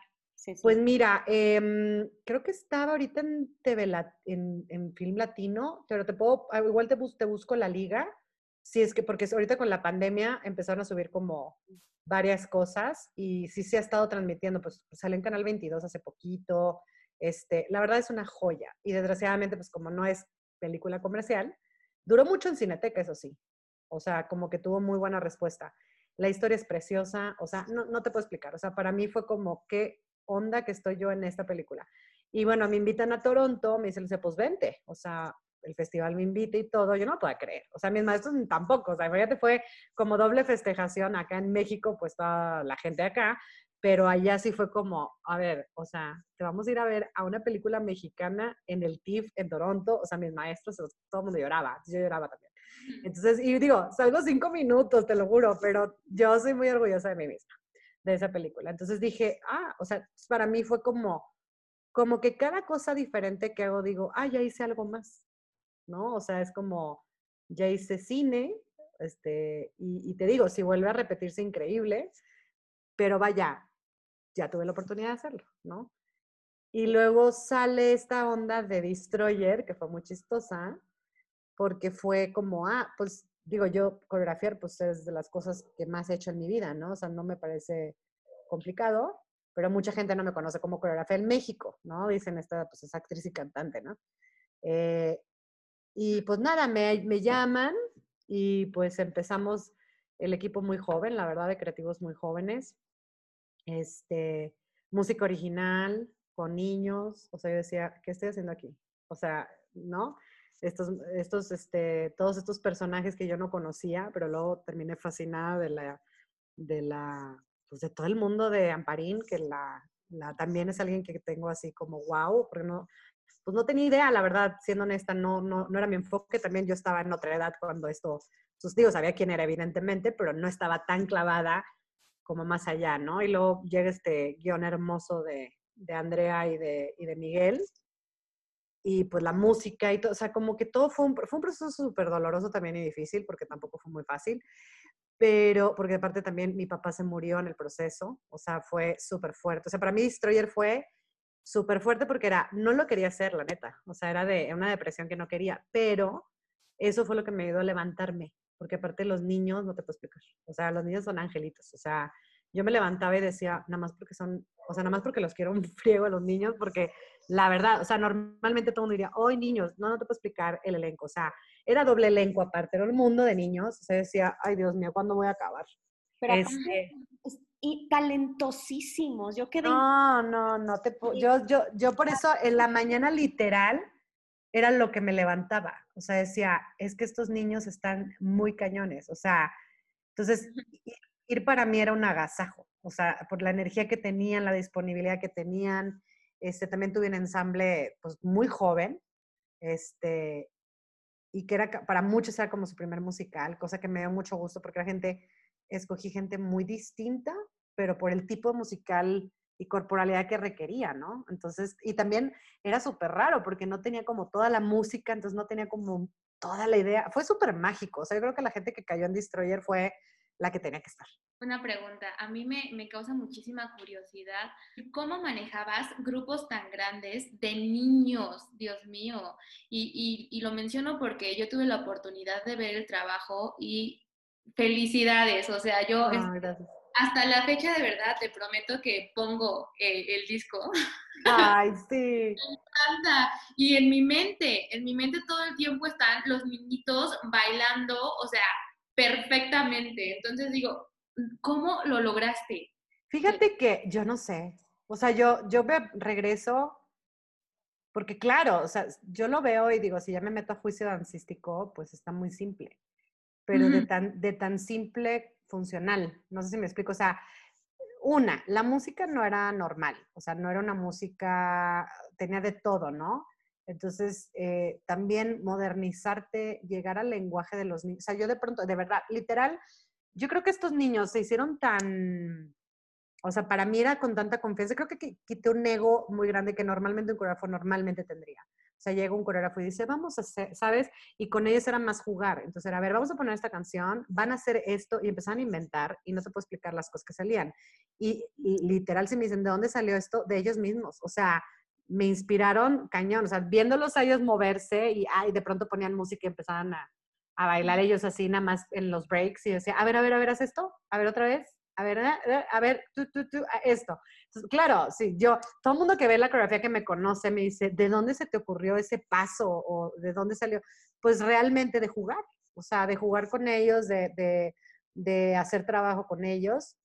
Pues mira, em, creo que estaba ahorita en, TV, en, en Film Latino, pero te puedo, ah, igual te, te busco la liga Sí, es que porque ahorita con la pandemia empezaron a subir como varias cosas y sí se ha estado transmitiendo, pues, pues sale en Canal 22 hace poquito, este, la verdad es una joya y desgraciadamente pues como no es película comercial, duró mucho en Cineteca, eso sí, o sea, como que tuvo muy buena respuesta. La historia es preciosa, o sea, no, no te puedo explicar, o sea, para mí fue como qué onda que estoy yo en esta película. Y bueno, me invitan a Toronto, me dicen, pues vente, o sea, el festival me invita y todo, yo no puedo creer. O sea, mis maestros tampoco, o sea, fíjate, fue como doble festejación acá en México, pues toda la gente acá, pero allá sí fue como, a ver, o sea, te vamos a ir a ver a una película mexicana en el TIFF en Toronto, o sea, mis maestros, todo el mundo lloraba, yo lloraba también. Entonces, y digo, salgo cinco minutos, te lo juro, pero yo soy muy orgullosa de mí misma, de esa película. Entonces dije, ah, o sea, para mí fue como, como que cada cosa diferente que hago, digo, ah, ya hice algo más. ¿no? O sea, es como, ya hice cine, este, y, te digo, si vuelve a repetirse, increíble, pero vaya, ya tuve la oportunidad de hacerlo, ¿no? Y luego sale esta onda de Destroyer, que fue muy chistosa, porque fue como, ah, pues digo, yo coreografiar, pues es de las cosas que más he hecho en mi vida, ¿no? O sea, no me parece complicado, pero mucha gente no me conoce como coreografía en México, ¿no? Dicen, esta pues es actriz y cantante, ¿no? Eh, y pues nada, me, me llaman y pues empezamos, el equipo muy joven, la verdad, de creativos muy jóvenes. Este, música original con niños, o sea, yo decía, ¿qué estoy haciendo aquí? O sea, ¿no? Estos, estos, este, todos estos personajes que yo no conocía, pero luego terminé fascinada de la, de la, pues de todo el mundo de Amparín, que la, la, también es alguien que tengo así como wow, porque no, pues no tenía idea, la verdad, siendo honesta, no, no, no era mi enfoque, también yo estaba en otra edad cuando esto sucedió, sabía quién era evidentemente, pero no estaba tan clavada como más allá, ¿no? Y luego llega este guion hermoso de, de Andrea y de, y de Miguel, y pues la música y todo, o sea, como que todo fue un, fue un proceso súper doloroso también y difícil, porque tampoco fue muy fácil, pero porque aparte también mi papá se murió en el proceso, o sea, fue súper fuerte. O sea, para mí Destroyer fue súper fuerte porque era, no lo quería hacer, la neta, o sea, era de una depresión que no quería, pero eso fue lo que me ayudó a levantarme, porque aparte los niños, no te puedo explicar, o sea, los niños son angelitos, o sea, yo me levantaba y decía, nada más porque son, o sea, nada más porque los quiero un friego a los niños, porque la verdad, o sea, normalmente todo el mundo diría, hoy niños, no, no te puedo explicar el elenco, o sea, era doble elenco aparte, era el mundo de niños, o sea, decía, ay Dios mío, ¿cuándo voy a acabar? Pero este, y talentosísimos, yo quedé... No, no, no, te yo, yo, yo por eso en la mañana literal era lo que me levantaba, o sea, decía, es que estos niños están muy cañones, o sea, entonces ir para mí era un agasajo, o sea, por la energía que tenían, la disponibilidad que tenían. Este, también tuve un ensamble pues muy joven, este, y que era para muchos era como su primer musical, cosa que me dio mucho gusto porque la gente, escogí gente muy distinta, pero por el tipo musical y corporalidad que requería, ¿no? Entonces, y también era súper raro porque no tenía como toda la música, entonces no tenía como toda la idea. Fue súper mágico, o sea, yo creo que la gente que cayó en Destroyer fue la que tenía que estar. Una pregunta, a mí me, me, causa muchísima curiosidad, ¿cómo manejabas grupos tan grandes de niños, Dios mío? Y, y, y, lo menciono porque yo tuve la oportunidad de ver el trabajo y felicidades, o sea, yo ah, hasta la fecha de verdad te prometo que pongo el, el disco. Ay, sí. me encanta. Y en mi mente, en mi mente todo el tiempo están los niñitos bailando, o sea, perfectamente. Entonces digo, ¿cómo lo lograste? Fíjate que yo no sé. O sea, yo, yo me regreso, porque claro, o sea, yo lo veo y digo, si ya me meto a juicio dancístico, pues está muy simple. Pero de, tan, de tan simple funcional. No sé si me explico. O sea, una, la música no era normal. O sea, no era una música, tenía de todo, ¿no? Entonces, eh, también modernizarte, llegar al lenguaje de los niños. O sea, yo de pronto, de verdad, literal, yo creo que estos niños se hicieron tan, o sea, para mí era con tanta confianza, creo que quité un ego muy grande que normalmente un coreógrafo normalmente tendría. O sea, llega un coreógrafo y dice, vamos a hacer, ¿sabes? Y con ellos era más jugar. Entonces era, a ver, vamos a poner esta canción, van a hacer esto y empezaron a inventar y no te puedo explicar las cosas que salían. Y, y literal, si me dicen, ¿de dónde salió esto? De ellos mismos. O sea, me inspiraron cañón, o sea, viéndolos a ellos moverse y ay, de pronto ponían música y empezaban a, a, bailar ellos así nada más en los breaks y decía, a ver, a ver, a ver, haz esto, a ver otra vez, a ver, a ver, tú, tú, tú, esto. Claro, sí, yo, todo el mundo que ve la coreografía que me conoce me dice, ¿de dónde se te ocurrió ese paso o de dónde salió? Pues realmente de jugar, o sea, de jugar con ellos, de, de hacer trabajo con ellos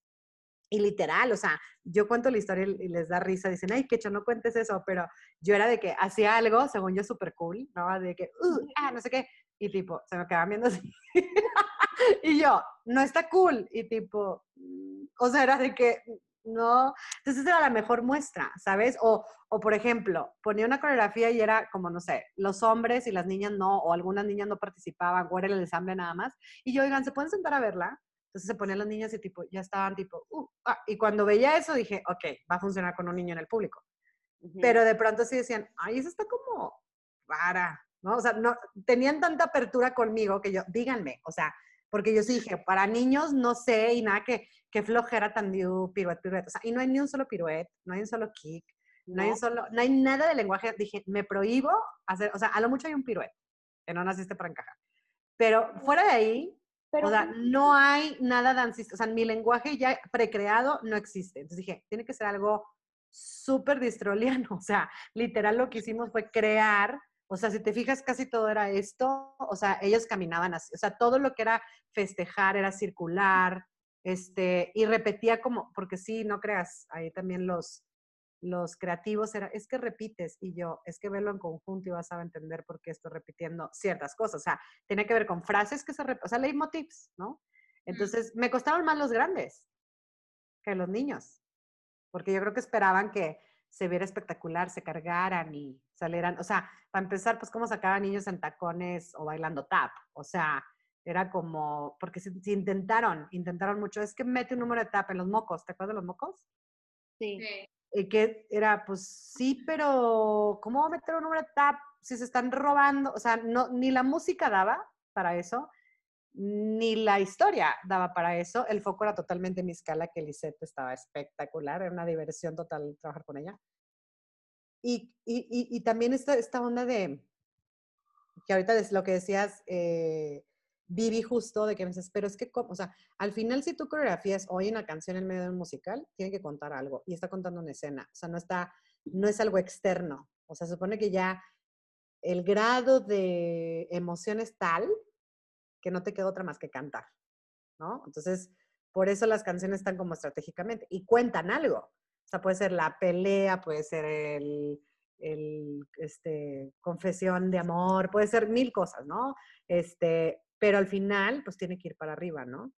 y literal, o sea, yo cuento la historia y les da risa, dicen, ay, quecho, no cuentes eso, pero yo era de que hacía algo, según yo, súper cool, ¿no? De que, uh, ah, no sé qué, y tipo, se me quedaban viendo así. y yo, no está cool, y tipo, mm, o sea, era de que, no, entonces era la mejor muestra, ¿sabes? O, o, por ejemplo, ponía una coreografía y era como, no sé, los hombres y las niñas no, o algunas niñas no participaban, o era el ensamble nada más, y yo, oigan, ¿se pueden sentar a verla? Entonces se ponían los niños y tipo, ya estaban tipo, uh, ah. y cuando veía eso dije, ok, va a funcionar con un niño en el público. Pero de pronto sí decían, ay, eso está como rara, ¿no? O sea, no, tenían tanta apertura conmigo que yo, díganme, o sea, porque yo sí dije, para niños no sé y nada que, que flojera tan dio piruet, piruet. O sea, y no hay ni un solo piruet, no hay un solo kick, no, hay solo, no hay nada de lenguaje. Dije, me prohíbo hacer, o sea, a lo mucho hay un piruet, que no naciste para encajar. Pero fuera de ahí, o sea, no hay nada dancista, o sea, mi lenguaje ya precreado no existe. Entonces dije, tiene que ser algo súper distroliano, o sea, literal lo que hicimos fue crear O sea, si te fijas, casi todo era esto. O sea, ellos caminaban así. O sea, todo lo que era festejar era circular. Este, y repetía como, porque sí, no creas, ahí también los, los creativos era, es que repites y yo, es que verlo en conjunto y vas a entender por qué estoy repitiendo ciertas cosas. O sea, tiene que ver con frases que se repiten, o sea, leitmotivs, ¿no? Entonces, me costaron más los grandes que los niños, porque yo creo que esperaban que se viera espectacular, se cargaran y salieran, o sea, para empezar, pues cómo sacaban niños en tacones o bailando tap, o sea, era como, porque si, intentaron, intentaron mucho, es que mete un número de tap en los mocos, ¿te acuerdas de los mocos? Sí. Y que era, pues sí, pero ¿cómo meter un número de tap si se están robando? O sea, no, ni la música daba para eso, ni la historia daba para eso. El foco era totalmente mi escala, que Lisette estaba espectacular, era una diversión total trabajar con ella. Y, y, y, también esta, esta onda de, que ahorita es lo que decías, eh, Vivi justo, de que me dices, pero es que, o sea, al final si tú coreografías hoy una canción en medio de un musical, tiene que contar algo y está contando una escena, o sea, no está, no es algo externo, o sea, se supone que ya el grado de emoción es tal que no te queda otra más que cantar, ¿no? Entonces, por eso las canciones están como estratégicamente y cuentan algo. O sea, puede ser la pelea, puede ser el, el este, confesión de amor, puede ser mil cosas, ¿no? Este, pero al final, pues tiene que ir para arriba, ¿no?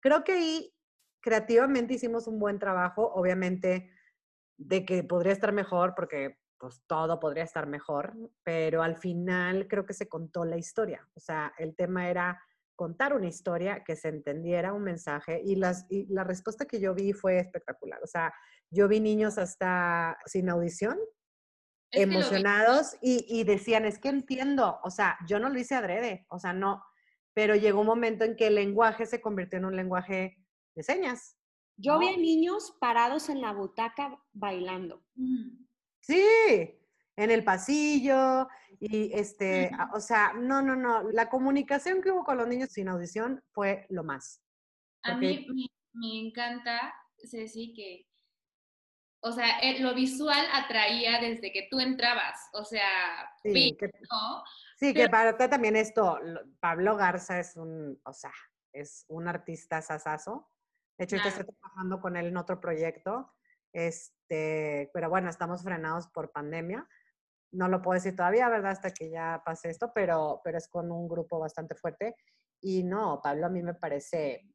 Creo que ahí creativamente hicimos un buen trabajo, obviamente, de que podría estar mejor, porque pues todo podría estar mejor, pero al final creo que se contó la historia. O sea, el tema era contar una historia, que se entendiera un mensaje y, las, y la respuesta que yo vi fue espectacular. O sea, yo vi niños hasta sin audición, emocionados y, y, decían, es que entiendo, o sea, yo no lo hice adrede, o sea, no, pero llegó un momento en que el lenguaje se convirtió en un lenguaje de señas. Yo vi niños parados en la butaca bailando. Mm. Sí, en el pasillo, y este, o sea, no, no, no, la comunicación que hubo con los niños sin audición fue lo más. A mí me, encanta, Ceci, que, o sea, lo visual atraía desde que tú entrabas, o sea, sí, que, ¿no? Sí, que para también esto, Pablo Garza es un, o sea, es un artista sasazo. De hecho, estoy trabajando con él en otro proyecto, este, pero bueno, estamos frenados por pandemia no lo puedo decir todavía, ¿verdad? Hasta que ya pase esto, pero, pero es con un grupo bastante fuerte. Y no, Pablo a mí me parece,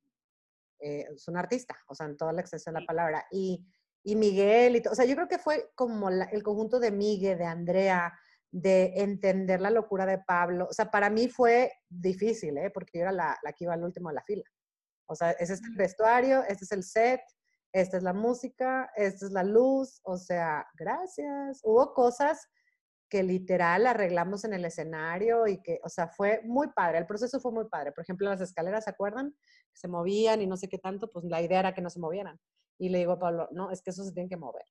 eh, es un artista, o sea, en toda la extensión de la palabra. Y, y Miguel, y o sea, yo creo que fue como el conjunto de Miguel, de Andrea, de entender la locura de Pablo. O sea, para mí fue difícil, ¿eh? Porque yo era la, la que iba al último de la fila. O sea, ese es el vestuario, este es el set, esta es la música, esta es la luz, o sea, gracias. Hubo cosas que literal arreglamos en el escenario y que, o sea, fue muy padre, el proceso fue muy padre. Por ejemplo, las escaleras, ¿se acuerdan? Se movían y no sé qué tanto, pues la idea era que no se movieran. Y le digo a Pablo, no, es que eso se tiene que mover.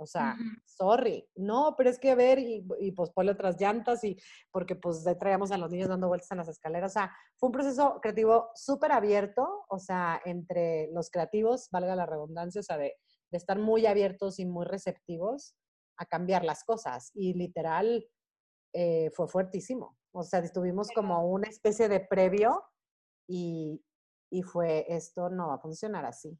O sea, sorry, no, pero es que a ver, y, y pues ponle otras llantas, y porque pues traíamos a los niños dando vueltas en las escaleras. O sea, fue un proceso creativo súper abierto, o sea, entre los creativos, valga la redundancia, o sea, de, de estar muy abiertos y muy receptivos a cambiar las cosas y literal eh, fue fuertísimo. O sea, estuvimos como una especie de previo y, y fue, esto no va a funcionar así.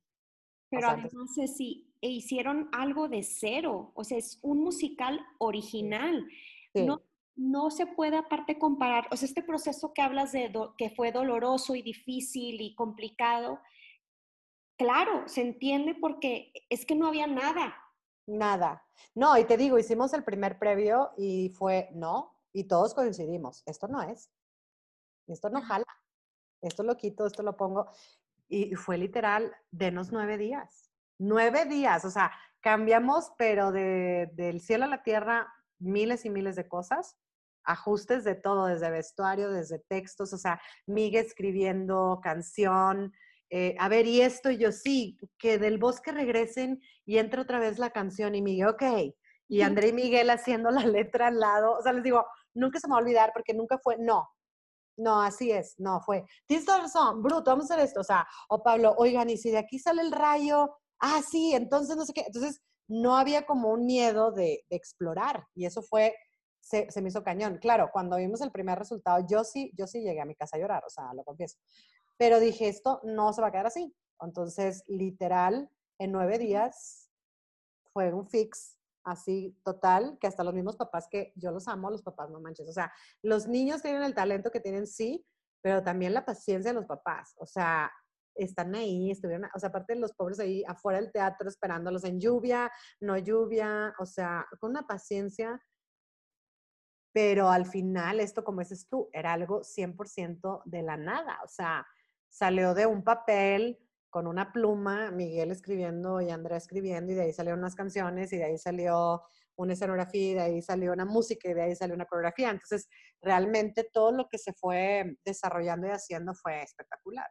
Pero además, sí, e hicieron algo de cero, o sea, es un musical original. No, no se puede aparte comparar, o sea, este proceso que hablas de que fue doloroso y difícil y complicado, claro, se entiende porque es que no había nada, Nada. No, y te digo, hicimos el primer previo y fue no, y todos coincidimos, esto no es, esto no jala, esto lo quito, esto lo pongo. Y fue literal, denos nueve días, nueve días, o sea, cambiamos, pero de, del cielo a la tierra, miles y miles de cosas, ajustes de todo, desde vestuario, desde textos, o sea, Miguel escribiendo canción, eh, a ver, y esto, y yo sí, que del bosque regresen y entre otra vez la canción y Miguel, ok, y André y Miguel haciendo la letra al lado, o sea, les digo, nunca se me va a olvidar porque nunca fue, no, no, así es, no fue, tienes toda razón, bruto, vamos a hacer esto, o sea, o Pablo, oigan, y si de aquí sale el rayo, ah, sí, entonces no sé qué, entonces no había como un miedo de, de explorar y eso fue se, se, me hizo cañón. Claro, cuando vimos el primer resultado, yo sí, yo sí llegué a mi casa a llorar, o sea, lo confieso. Pero dije, esto no se va a quedar así. Entonces, literal, en nueve días fue un fix así total, que hasta los mismos papás que yo los amo, los papás no manches. O sea, los niños tienen el talento que tienen, sí, pero también la paciencia de los papás. O sea, están ahí, estuvieron, o sea, aparte los pobres ahí afuera del teatro esperándolos en lluvia, no lluvia, o sea, con una paciencia. Pero al final, esto, como dices tú, era algo 100% de la nada. O sea, salió de un papel, con una pluma, Miguel escribiendo y Andrea escribiendo, y de ahí salieron unas canciones, y de ahí salió una escenografía, y de ahí salió una música, y de ahí salió una coreografía. Entonces, realmente todo lo que se fue desarrollando y haciendo fue espectacular.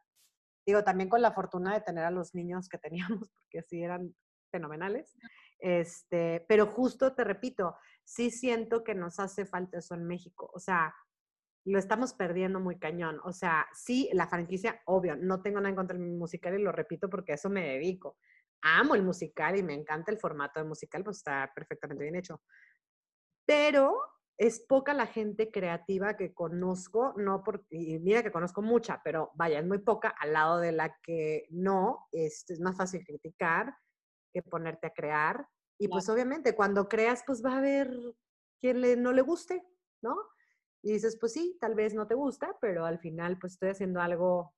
Digo, también con la fortuna de tener a los niños que teníamos, porque sí eran fenomenales. Este, pero justo te repito, sí siento que nos hace falta eso en México. O sea, lo estamos perdiendo muy cañón. O sea, sí, la franquicia, obvio, no tengo nada en contra del musical y lo repito porque a eso me dedico. Amo el musical y me encanta el formato de musical, pues está perfectamente bien hecho. Pero es poca la gente creativa que conozco, no porque, y mira que conozco mucha, pero vaya, es muy poca al lado de la que no, es, es más fácil criticar que ponerte a crear. Y pues obviamente cuando creas, pues va a haber quien le, no le guste, ¿no? Y dices, pues sí, tal vez no te gusta, pero al final pues estoy haciendo algo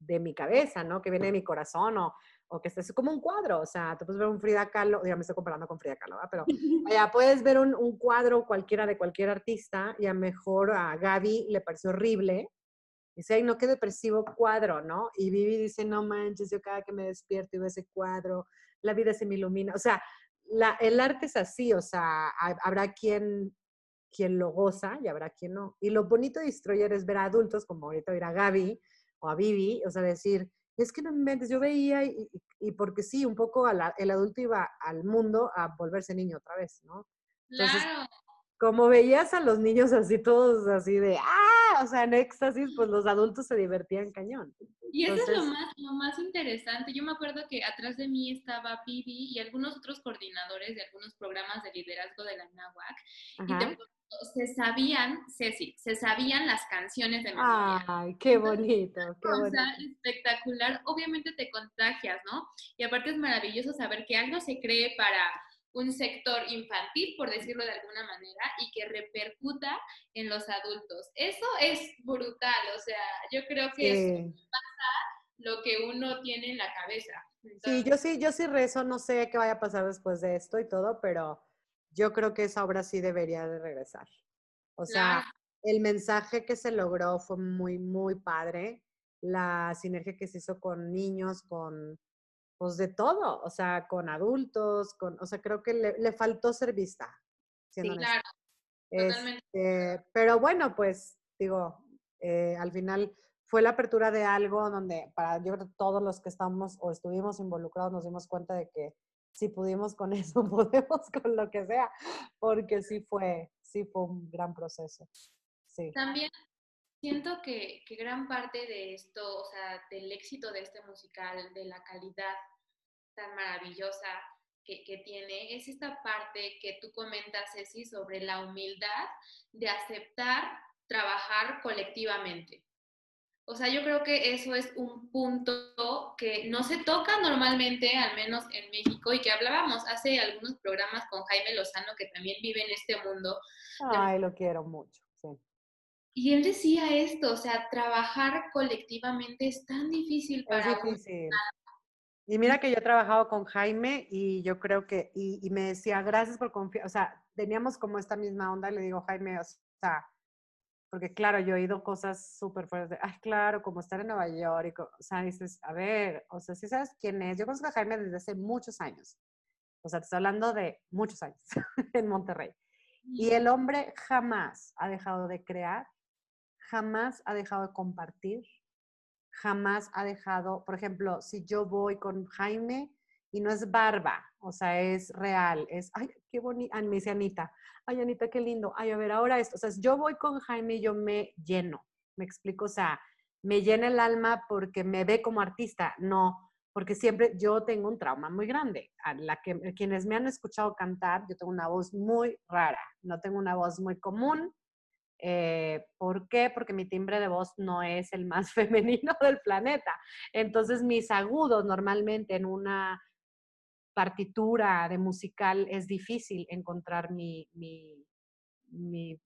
de mi cabeza, ¿no? Que viene de mi corazón o, o que estés como un cuadro, o sea, tú puedes ver un Frida Kahlo, ya me estoy comparando con Frida Kahlo, ¿verdad? Pero ya puedes ver un, un, cuadro cualquiera de cualquier artista y a mejor a Gaby le pareció horrible. Dice, ay, no, qué depresivo cuadro, ¿no? Y Vivi dice, no manches, yo cada que me despierto y veo ese cuadro, la vida se me ilumina. O sea, la, el arte es así, o sea, habrá quien quien lo goza y habrá quien no. Y lo bonito de Destroyer es ver a adultos, como ahorita ver a Gaby o a Vivi, o sea, decir, es que no me inventes, yo veía y, y, porque sí, un poco el adulto iba al mundo a volverse niño otra vez, ¿no? Claro. Como veías a los niños así todos así de, ah, o sea, en éxtasis, pues los adultos se divertían cañón. Y eso es lo más, lo más interesante. Yo me acuerdo que atrás de mí estaba Vivi y algunos otros coordinadores de algunos programas de liderazgo de la NAWAC. Y te se sabían, Ceci, se sabían las canciones de memoria. Ay, qué bonito, qué bonito. espectacular. Obviamente te contagias, ¿no? Y aparte es maravilloso saber que algo se cree para un sector infantil, por decirlo de alguna manera, y que repercuta en los adultos. Eso es brutal, o sea, yo creo que es pasa lo que uno tiene en la cabeza. sí, yo sí, yo sí rezo, no sé qué vaya a pasar después de esto y todo, pero yo creo que esa obra sí debería de regresar. O sea, el mensaje que se logró fue muy, muy padre. La sinergia que se hizo con niños, con, pues de todo, o sea, con adultos, con, o sea, creo que le, le faltó ser vista. Sí, claro. Este, pero bueno, pues digo, eh, al final fue la apertura de algo donde para yo creo todos los que estamos o estuvimos involucrados nos dimos cuenta de que si pudimos con eso, podemos con lo que sea, porque sí fue, sí fue un gran proceso. Sí. También siento que, que gran parte de esto, o sea, del éxito de este musical, de la calidad tan maravillosa que, que, tiene, es esta parte que tú comentas, Ceci, sobre la humildad de aceptar trabajar colectivamente. O sea, yo creo que eso es un punto que no se toca normalmente, al menos en México, y que hablábamos hace algunos programas con Jaime Lozano, que también vive en este mundo. Ay, lo quiero mucho, sí. Y él decía esto, o sea, trabajar colectivamente es tan difícil para es difícil. Y mira que yo he trabajado con Jaime y yo creo que, y, y me decía, gracias por confiar, o sea, teníamos como esta misma onda, le digo, Jaime, o sea, porque claro, yo he oído cosas súper fuertes de, ay, claro, como estar en Nueva York, y, o sea, dices, a ver, o sea, si sabes quién es, yo conozco a Jaime desde hace muchos años, o sea, te estoy hablando de muchos años en Monterrey, y el hombre jamás ha dejado de crear, jamás ha dejado de compartir, jamás ha dejado, por ejemplo, si yo voy con Jaime y no es barba, o sea, es real, es, ay, qué bonita, me dice Anita, ay, Anita, qué lindo, ay, a ver, ahora esto, o sea, yo voy con Jaime y yo me lleno, me explico, o sea, me llena el alma porque me ve como artista, no porque siempre yo tengo un trauma muy grande. A la que, quienes me han escuchado cantar, yo tengo una voz muy rara, no tengo una voz muy común. Eh, ¿Por qué? Porque mi timbre de voz no es el más femenino del planeta. Entonces, mis agudos normalmente en una partitura de musical es difícil encontrar mi, mi, mi,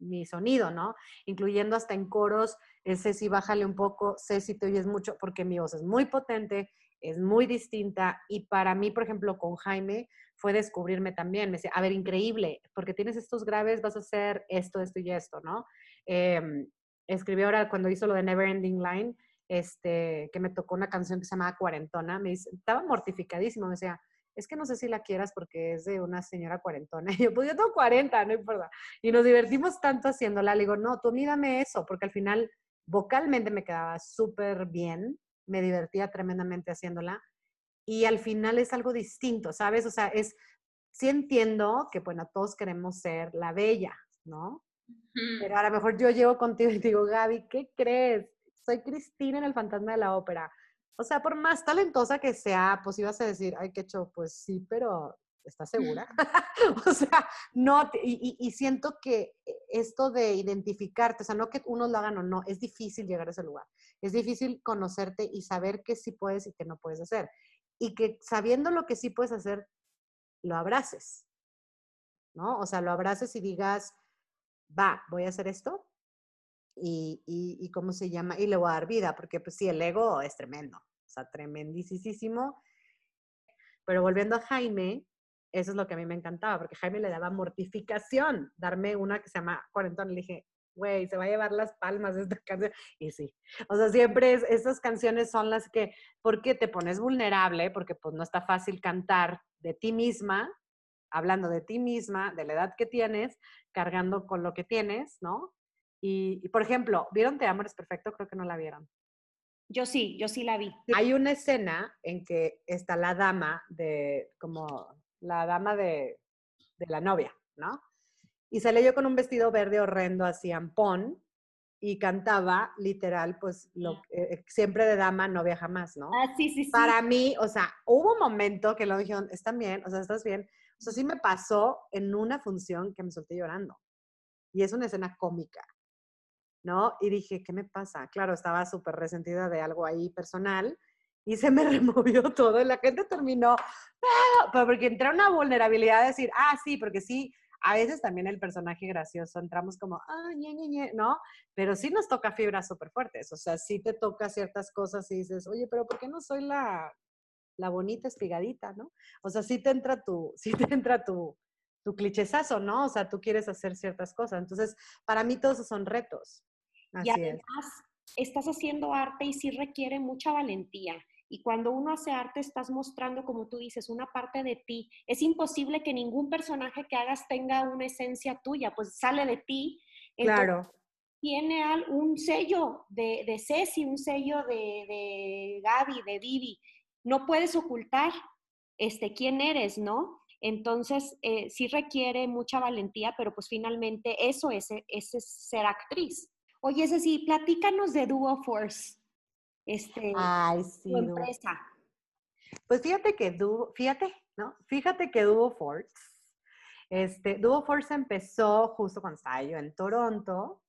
mi sonido, ¿no? Incluyendo hasta en coros, ese sí bájale un poco, sé si te oyes mucho, porque mi voz es muy potente, es muy distinta y para mí, por ejemplo, con Jaime fue descubrirme también, me decía, a ver, increíble, porque tienes estos graves, vas a hacer esto, esto y esto, ¿no? Eh, escribió ahora cuando hizo lo de Never Ending Line, este, que me tocó una canción que se llamaba Cuarentona, me dice, estaba mortificadísimo, me decía, es que no sé si la quieras porque es de una señora cuarentona. Y yo, pues yo tengo 40, no importa. Y nos divertimos tanto haciéndola. Le digo, no, tú mírame eso, porque al final vocalmente me quedaba súper bien, me divertía tremendamente haciéndola y al final es algo distinto, ¿sabes? O sea, es, sí entiendo que, bueno, todos queremos ser la bella, ¿no? Pero a lo mejor yo llego contigo y te digo, Gaby, ¿qué crees? Soy Cristina en El Fantasma de la Ópera. O sea, por más talentosa que sea, pues ibas a decir, ay, qué hecho, pues sí, pero ¿estás segura? o sea, no, y, y, siento que esto de identificarte, o sea, no que uno lo hagan o no, es difícil llegar a ese lugar. Es difícil conocerte y saber qué sí puedes y qué no puedes hacer. Y que sabiendo lo que sí puedes hacer, lo abraces, ¿no? O sea, lo abraces y digas, va, voy a hacer esto y, y, y ¿cómo se llama? Y le voy a dar vida, porque pues sí, el ego es tremendo, o sea, tremendísimo. Pero volviendo a Jaime, eso es lo que a mí me encantaba, porque Jaime le daba mortificación darme una que se llama Cuarentón. Le dije, güey, se va a llevar las palmas esta canción. Y sí, o sea, siempre es, estas canciones son las que, porque te pones vulnerable, porque pues no está fácil cantar de ti misma, hablando de ti misma, de la edad que tienes, cargando con lo que tienes, ¿no? Y, por ejemplo, ¿vieron Te Amor es Perfecto? Creo que no la vieron. Yo sí, yo sí la vi. Hay una escena en que está la dama de, como la dama de, de la novia, ¿no? Y sale yo con un vestido verde horrendo así ampón y cantaba literal, pues lo, eh, siempre de dama, novia jamás, ¿no? Ah, sí, sí, sí. Para mí, o sea, hubo un momento que lo dijeron, ¿están bien? O sea, ¿estás bien? O sea, sí me pasó en una función que me solté llorando. Y es una escena cómica, ¿no? Y dije, ¿qué me pasa? Claro, estaba súper resentida de algo ahí personal y se me removió todo y la gente terminó, ¡ah! porque entré una vulnerabilidad de decir, ah, sí, porque sí, a veces también el personaje gracioso entramos como, ah, ñe, ñe, ñe, ¿no? Pero sí nos toca fibras súper fuertes, o sea, sí te toca ciertas cosas y dices, oye, pero ¿por qué no soy la, la bonita espigadita, ¿no? O sea, sí te entra tu, sí te entra tu, tu clichezazo, ¿no? O sea, tú quieres hacer ciertas cosas. Entonces, para mí todos son retos. Así y además, estás haciendo arte y sí requiere mucha valentía. Y cuando uno hace arte, estás mostrando, como tú dices, una parte de ti. Es imposible que ningún personaje que hagas tenga una esencia tuya, pues sale de ti. claro. Tiene un sello de, de Ceci, un sello de, de Gaby, de Vivi. No puedes ocultar este, quién eres, ¿no? Entonces, eh, sí requiere mucha valentía, pero pues finalmente eso es, es ser actriz. Oye, Ceci, platícanos de Duo Force este, Ay, sí, empresa? Pues fíjate que Duo, fíjate, ¿no? Fíjate que Duo Force, este, Duo Force empezó justo cuando estaba yo en Toronto.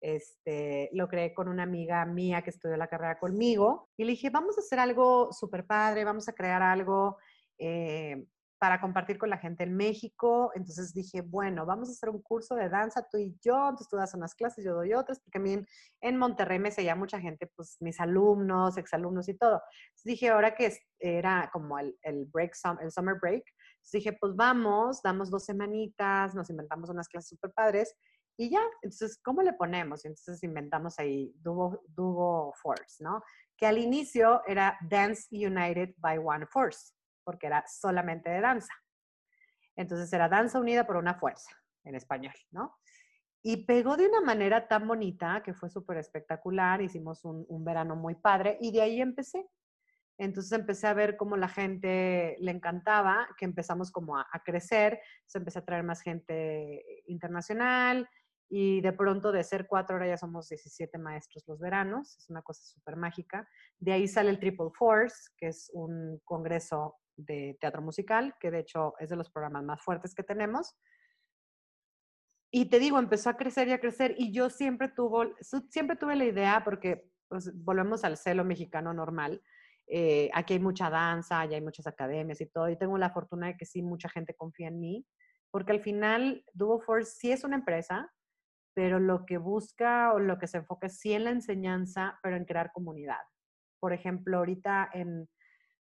Este, lo creé con una amiga mía que estudió la carrera conmigo y le dije, vamos a hacer algo súper padre, vamos a crear algo eh, para compartir con la gente en México. Entonces dije, bueno, vamos a hacer un curso de danza tú y yo. Entonces tú das unas clases, yo doy otras, porque a mí en, Monterrey me seguía mucha gente, pues mis alumnos, exalumnos y todo. Entonces dije, ahora que era como el, el break, el summer break, dije, pues vamos, damos dos semanitas, nos inventamos unas clases súper padres y ya. Entonces, ¿cómo le ponemos? Entonces inventamos ahí Duo, Duo Force, ¿no? Que al inicio era Dance United by One Force porque era solamente de danza. Entonces era danza unida por una fuerza, en español, ¿no? Y pegó de una manera tan bonita que fue súper espectacular, hicimos un, verano muy padre y de ahí empecé. Entonces empecé a ver cómo la gente le encantaba, que empezamos como a, a crecer, se empezó a traer más gente internacional y de pronto de ser cuatro ahora ya somos 17 maestros los veranos, es una cosa súper mágica. De ahí sale el Triple Force, que es un congreso de teatro musical, que de hecho es de los programas más fuertes que tenemos. Y te digo, empezó a crecer y a crecer y yo siempre, tuvo, siempre tuve la idea, porque pues, volvemos al celo mexicano normal, eh, aquí hay mucha danza, ya hay muchas academias y todo, y tengo la fortuna de que sí, mucha gente confía en mí, porque al final Duo Force sí es una empresa, pero lo que busca o lo que se enfoca es sí en la enseñanza, pero en crear comunidad. Por ejemplo, ahorita en,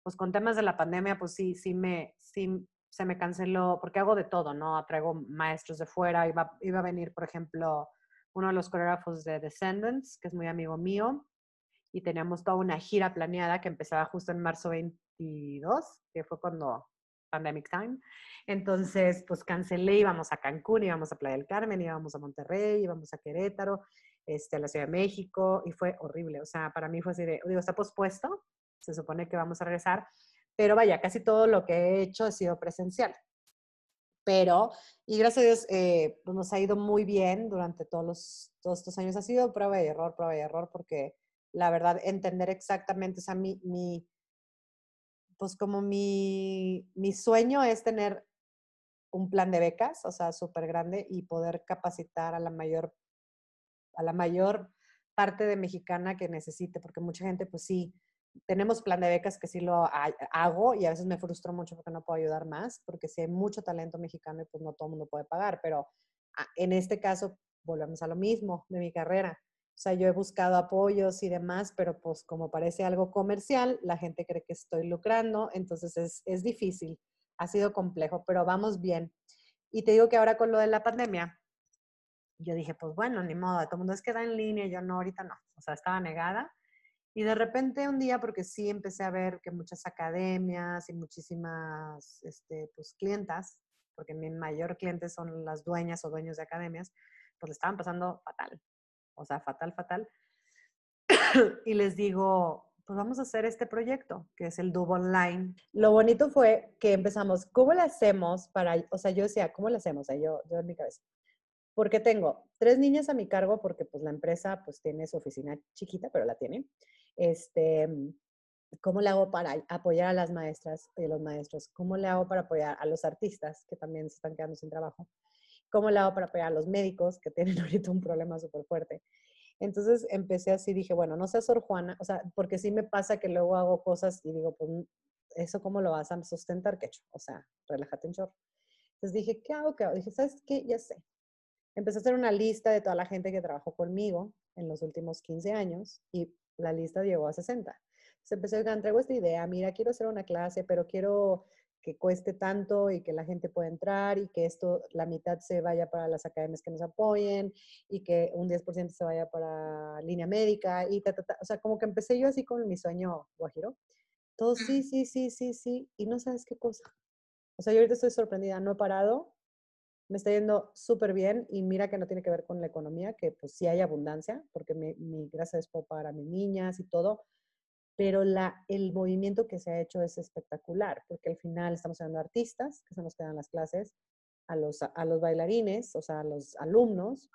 pues con temas de la pandemia, pues sí, sí me, sí se me canceló, porque hago de todo, ¿no? Traigo maestros de fuera, iba, iba a venir, por ejemplo, uno de los coreógrafos de Descendants, que es muy amigo mío, y teníamos toda una gira planeada que empezaba justo en marzo 22, que fue cuando Pandemic Time. Entonces, pues cancelé, íbamos a Cancún, íbamos a Playa del Carmen, íbamos a Monterrey, íbamos a Querétaro, este, a la Ciudad de México, y fue horrible. O sea, para mí fue así de, digo, está pospuesto, se supone que vamos a regresar, pero vaya, casi todo lo que he hecho ha sido presencial. Pero, y gracias a Dios, eh, pues nos ha ido muy bien durante todos, los, todos estos años. Ha sido prueba y error, prueba y error, porque la verdad, entender exactamente, o sea, mi, mi pues como mi, mi sueño es tener un plan de becas, o sea, súper grande y poder capacitar a la mayor, a la mayor parte de mexicana que necesite, porque mucha gente, pues sí, tenemos plan de becas que sí lo hago y a veces me frustro mucho porque no puedo ayudar más, porque si hay mucho talento mexicano y pues no todo el mundo puede pagar, pero ah, en este caso volvemos a lo mismo de mi carrera. O sea, yo he buscado apoyos y demás, pero pues como parece algo comercial, la gente cree que estoy lucrando, entonces es, es difícil, ha sido complejo, pero vamos bien. Y te digo que ahora con lo de la pandemia, yo dije, pues bueno, ni modo, todo el mundo es que da en línea, yo no, ahorita no, o sea, estaba negada y de repente un día, porque sí empecé a ver que muchas academias y muchísimas este, pues, clientas, porque mi mayor cliente son las dueñas o dueños de academias, pues le estaban pasando fatal. O sea, fatal, fatal. y les digo, pues vamos a hacer este proyecto, que es el Dub Online. Lo bonito fue que empezamos, ¿cómo le hacemos para, o sea, yo decía, ¿cómo le hacemos? yo, yo en mi cabeza, porque tengo tres niñas a mi cargo, porque pues la empresa pues tiene su oficina chiquita, pero la tiene. Este, ¿Cómo le hago para apoyar a las maestras y los maestros? ¿Cómo le hago para apoyar a los artistas que también se están quedando sin trabajo? ¿Cómo le hago para apoyar a los médicos que tienen ahorita un problema súper fuerte? Entonces empecé así, dije, bueno, no sé, Sor Juana, o sea, porque sí me pasa que luego hago cosas y digo, pues, ¿eso cómo lo vas a sustentar, hecho O sea, relájate en short. Entonces dije, ¿qué hago? ¿Qué hago? Dije, ¿sabes qué? Ya sé. Empecé a hacer una lista de toda la gente que trabajó conmigo en los últimos 15 años y la lista llegó a 60. Se empezó, a traigo esta idea, mira, quiero hacer una clase, pero quiero que cueste tanto y que la gente pueda entrar y que esto, la mitad se vaya para las academias que nos apoyen y que un 10% se vaya para línea médica y ta, ta, ta. O sea, como que empecé yo así con mi sueño guajiro. Todo sí, sí, sí, sí, sí. Y no sabes qué cosa. O sea, yo ahorita estoy sorprendida, no he parado, me está yendo súper bien y mira que no tiene que ver con la economía, que pues sí hay abundancia, porque mi, mi gracias es para mis niñas y todo, pero la, el movimiento que se ha hecho es espectacular, porque al final estamos hablando de artistas, que se nos quedan las clases, a los, a los bailarines, o sea, a los alumnos,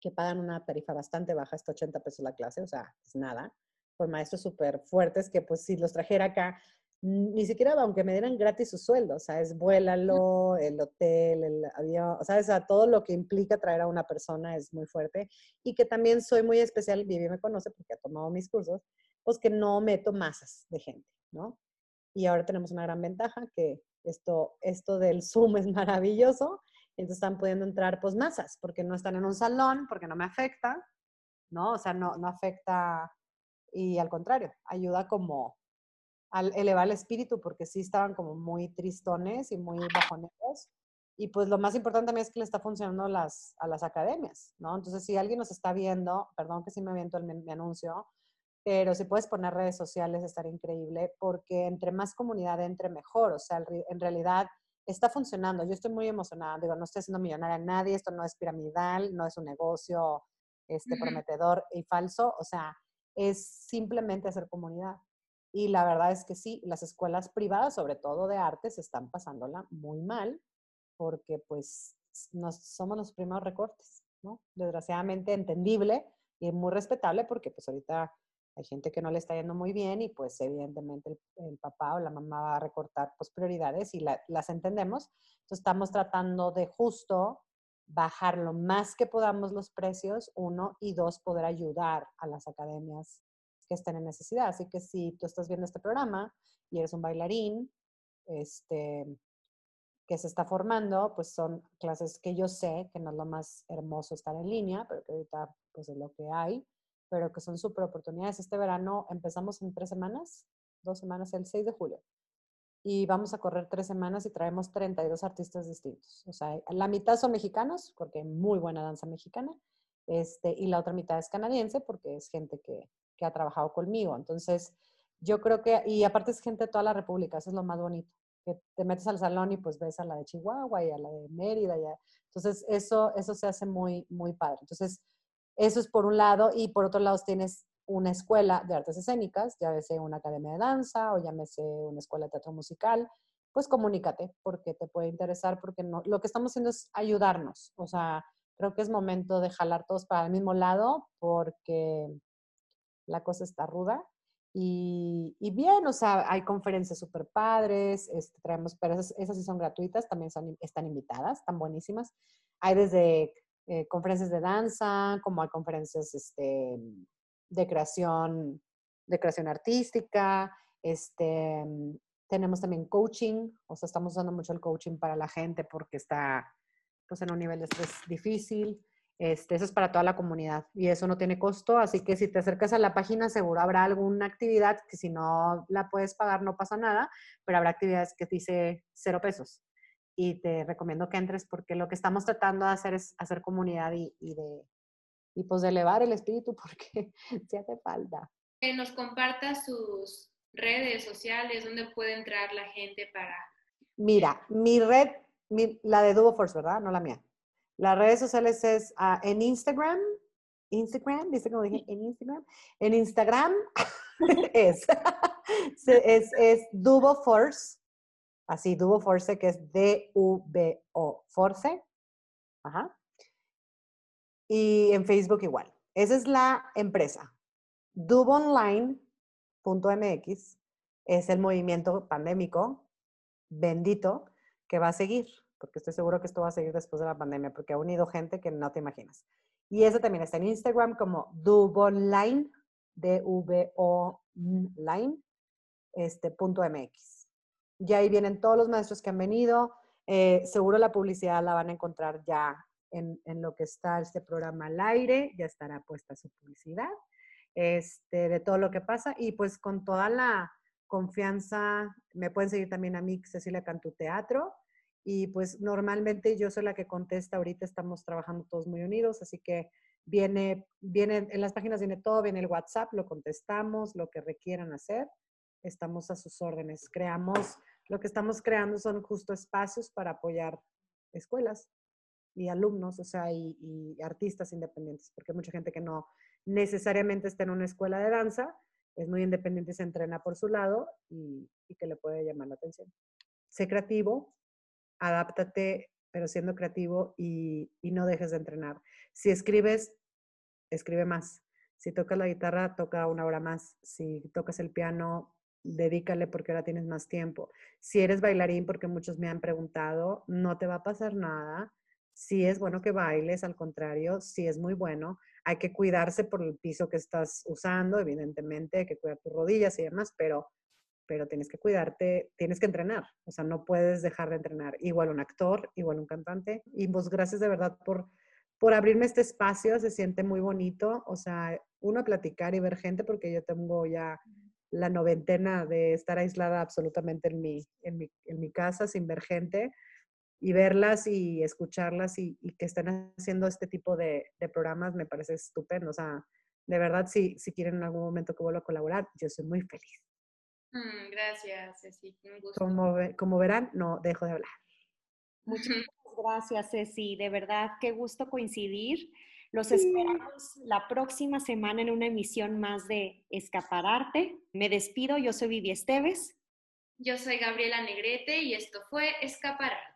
que pagan una tarifa bastante baja, hasta 80 pesos la clase, o sea, es nada, por maestros súper fuertes que pues si los trajera acá ni siquiera aunque me dieran gratis su sueldo, o sea, es vuélalo, el hotel, el avión, o sea, todo lo que implica traer a una persona es muy fuerte y que también soy muy especial, Vivi me conoce porque ha tomado mis cursos, pues que no meto masas de gente, ¿no? Y ahora tenemos una gran ventaja que esto, esto del Zoom es maravilloso, entonces están pudiendo entrar pues masas, porque no están en un salón, porque no me afecta, ¿no? O sea, no, no afecta y al contrario, ayuda como al elevar el espíritu, porque sí estaban como muy tristones y muy bajoneros. Y pues lo más importante también es que le está funcionando las, a las academias, ¿no? Entonces, si alguien nos está viendo, perdón que sí me aviento el, mi, anuncio, pero si puedes poner redes sociales estaría increíble, porque entre más comunidad entre mejor. O sea, en realidad está funcionando. Yo estoy muy emocionada. Digo, no estoy haciendo millonaria a nadie, esto no es piramidal, no es un negocio este, prometedor y falso. O sea, es simplemente hacer comunidad. Y la verdad es que sí, las escuelas privadas, sobre todo de artes, están pasándola muy mal porque pues nos, somos los primeros recortes. ¿no? Desgraciadamente entendible y muy respetable porque pues ahorita hay gente que no le está yendo muy bien y pues evidentemente el, papá o la mamá va a recortar pues prioridades y las entendemos. Entonces estamos tratando de justo bajar lo más que podamos los precios, uno, y dos, poder ayudar a las academias que estén en necesidad. Así que si tú estás viendo este programa y eres un bailarín, este, que se está formando, pues son clases que yo sé que no es lo más hermoso estar en línea, pero que ahorita pues es lo que hay pero que son súper oportunidades. Este verano empezamos en tres semanas, dos semanas, el 6 de julio. Y vamos a correr tres semanas y traemos 32 artistas distintos. O sea, la mitad son mexicanos, porque hay muy buena danza mexicana, este, y la otra mitad es canadiense, porque es gente que, que ha trabajado conmigo. Entonces, yo creo que, y aparte es gente de toda la República, eso es lo más bonito, que te metes al salón y pues ves a la de Chihuahua y a la de Mérida. Ya. Entonces, eso, eso se hace muy, muy padre. Entonces, eso es por un lado, y por otro lado tienes una escuela de artes escénicas, ya sea una academia de danza o llámese una escuela de teatro musical, pues comunícate porque te puede interesar, porque no, lo que estamos haciendo es ayudarnos. O sea, creo que es momento de jalar todos para el mismo lado porque la cosa está ruda. Y, bien, o sea, hay conferencias súper padres, este, traemos, pero esas, sí son gratuitas, también son, están invitadas, están buenísimas. Hay desde eh, conferencias de danza, como hay conferencias este, de, creación, de creación artística. Este, tenemos también coaching, o sea, estamos usando mucho el coaching para la gente porque está pues, en un nivel de difícil. Este, eso es para toda la comunidad y eso no tiene costo, así que si te acercas a la página seguro habrá alguna actividad que si no la puedes pagar no pasa nada, pero habrá actividades que dice cero pesos y te recomiendo que entres porque lo que estamos tratando de hacer es hacer comunidad y, y de y pues de elevar el espíritu porque se hace falta. Que nos comparta sus redes sociales, donde puede entrar la gente para... Mira, mi red, la de Duo Force, ¿verdad? No la mía. Las redes sociales es uh, en Instagram, Instagram, dice como dije, en Instagram. En Instagram es, es, es Duo Force Así, Duo Force, que es D-U-B-O, Force. Ajá. Y en Facebook igual. Esa es la empresa. Dubonline.mx es el movimiento pandémico bendito que va a seguir, porque estoy seguro que esto va a seguir después de la pandemia, porque ha unido gente que no te imaginas. Y eso también está en Instagram como Dubonline, D-V-O Line, este, punto MX. Ya ahí vienen todos los maestros que han venido. Eh, seguro la publicidad la van a encontrar ya en, lo que está este programa al aire, ya estará puesta su publicidad este, de todo lo que pasa y pues con toda la confianza, me pueden seguir también a mí, Cecilia Cantu Teatro, y pues normalmente yo soy la que contesta, ahorita estamos trabajando todos muy unidos, así que viene, viene, en las páginas viene todo, viene el WhatsApp, lo contestamos, lo que requieran hacer estamos a sus órdenes. Creamos, lo que estamos creando son justo espacios para apoyar escuelas y alumnos, o sea, y, artistas independientes, porque hay mucha gente que no necesariamente está en una escuela de danza, es muy independiente, se entrena por su lado y, y que le puede llamar la atención. Sé creativo, adáptate, pero siendo creativo y, y no dejes de entrenar. Si escribes, escribe más. Si tocas la guitarra, toca una hora más. Si tocas el piano, dedícale porque ahora tienes más tiempo. Si eres bailarín, porque muchos me han preguntado, no te va a pasar nada. Si es bueno que bailes, al contrario, si es muy bueno. Hay que cuidarse por el piso que estás usando, evidentemente, hay que cuidar tus rodillas y demás, pero, pero tienes que cuidarte, tienes que entrenar, o sea, no puedes dejar de entrenar. Igual un actor, igual un cantante. Y vos, gracias de verdad por, por abrirme este espacio, se siente muy bonito, o sea, uno platicar y ver gente, porque yo tengo ya la noventena de estar aislada absolutamente en mi, en mi, en mi casa sin ver gente y verlas y escucharlas y, que estén haciendo este tipo de, de, programas me parece estupendo. O sea, de verdad, si, si quieren en algún momento que vuelva a colaborar, yo soy muy feliz. Mm, gracias, Ceci. Un gusto. Como, como verán, no dejo de hablar. Muchas gracias, Ceci. De verdad, qué gusto coincidir. Los esperamos la próxima semana en una emisión más de Escapararte. Me despido, yo soy Vivi Esteves. Yo soy Gabriela Negrete y esto fue Escapararte.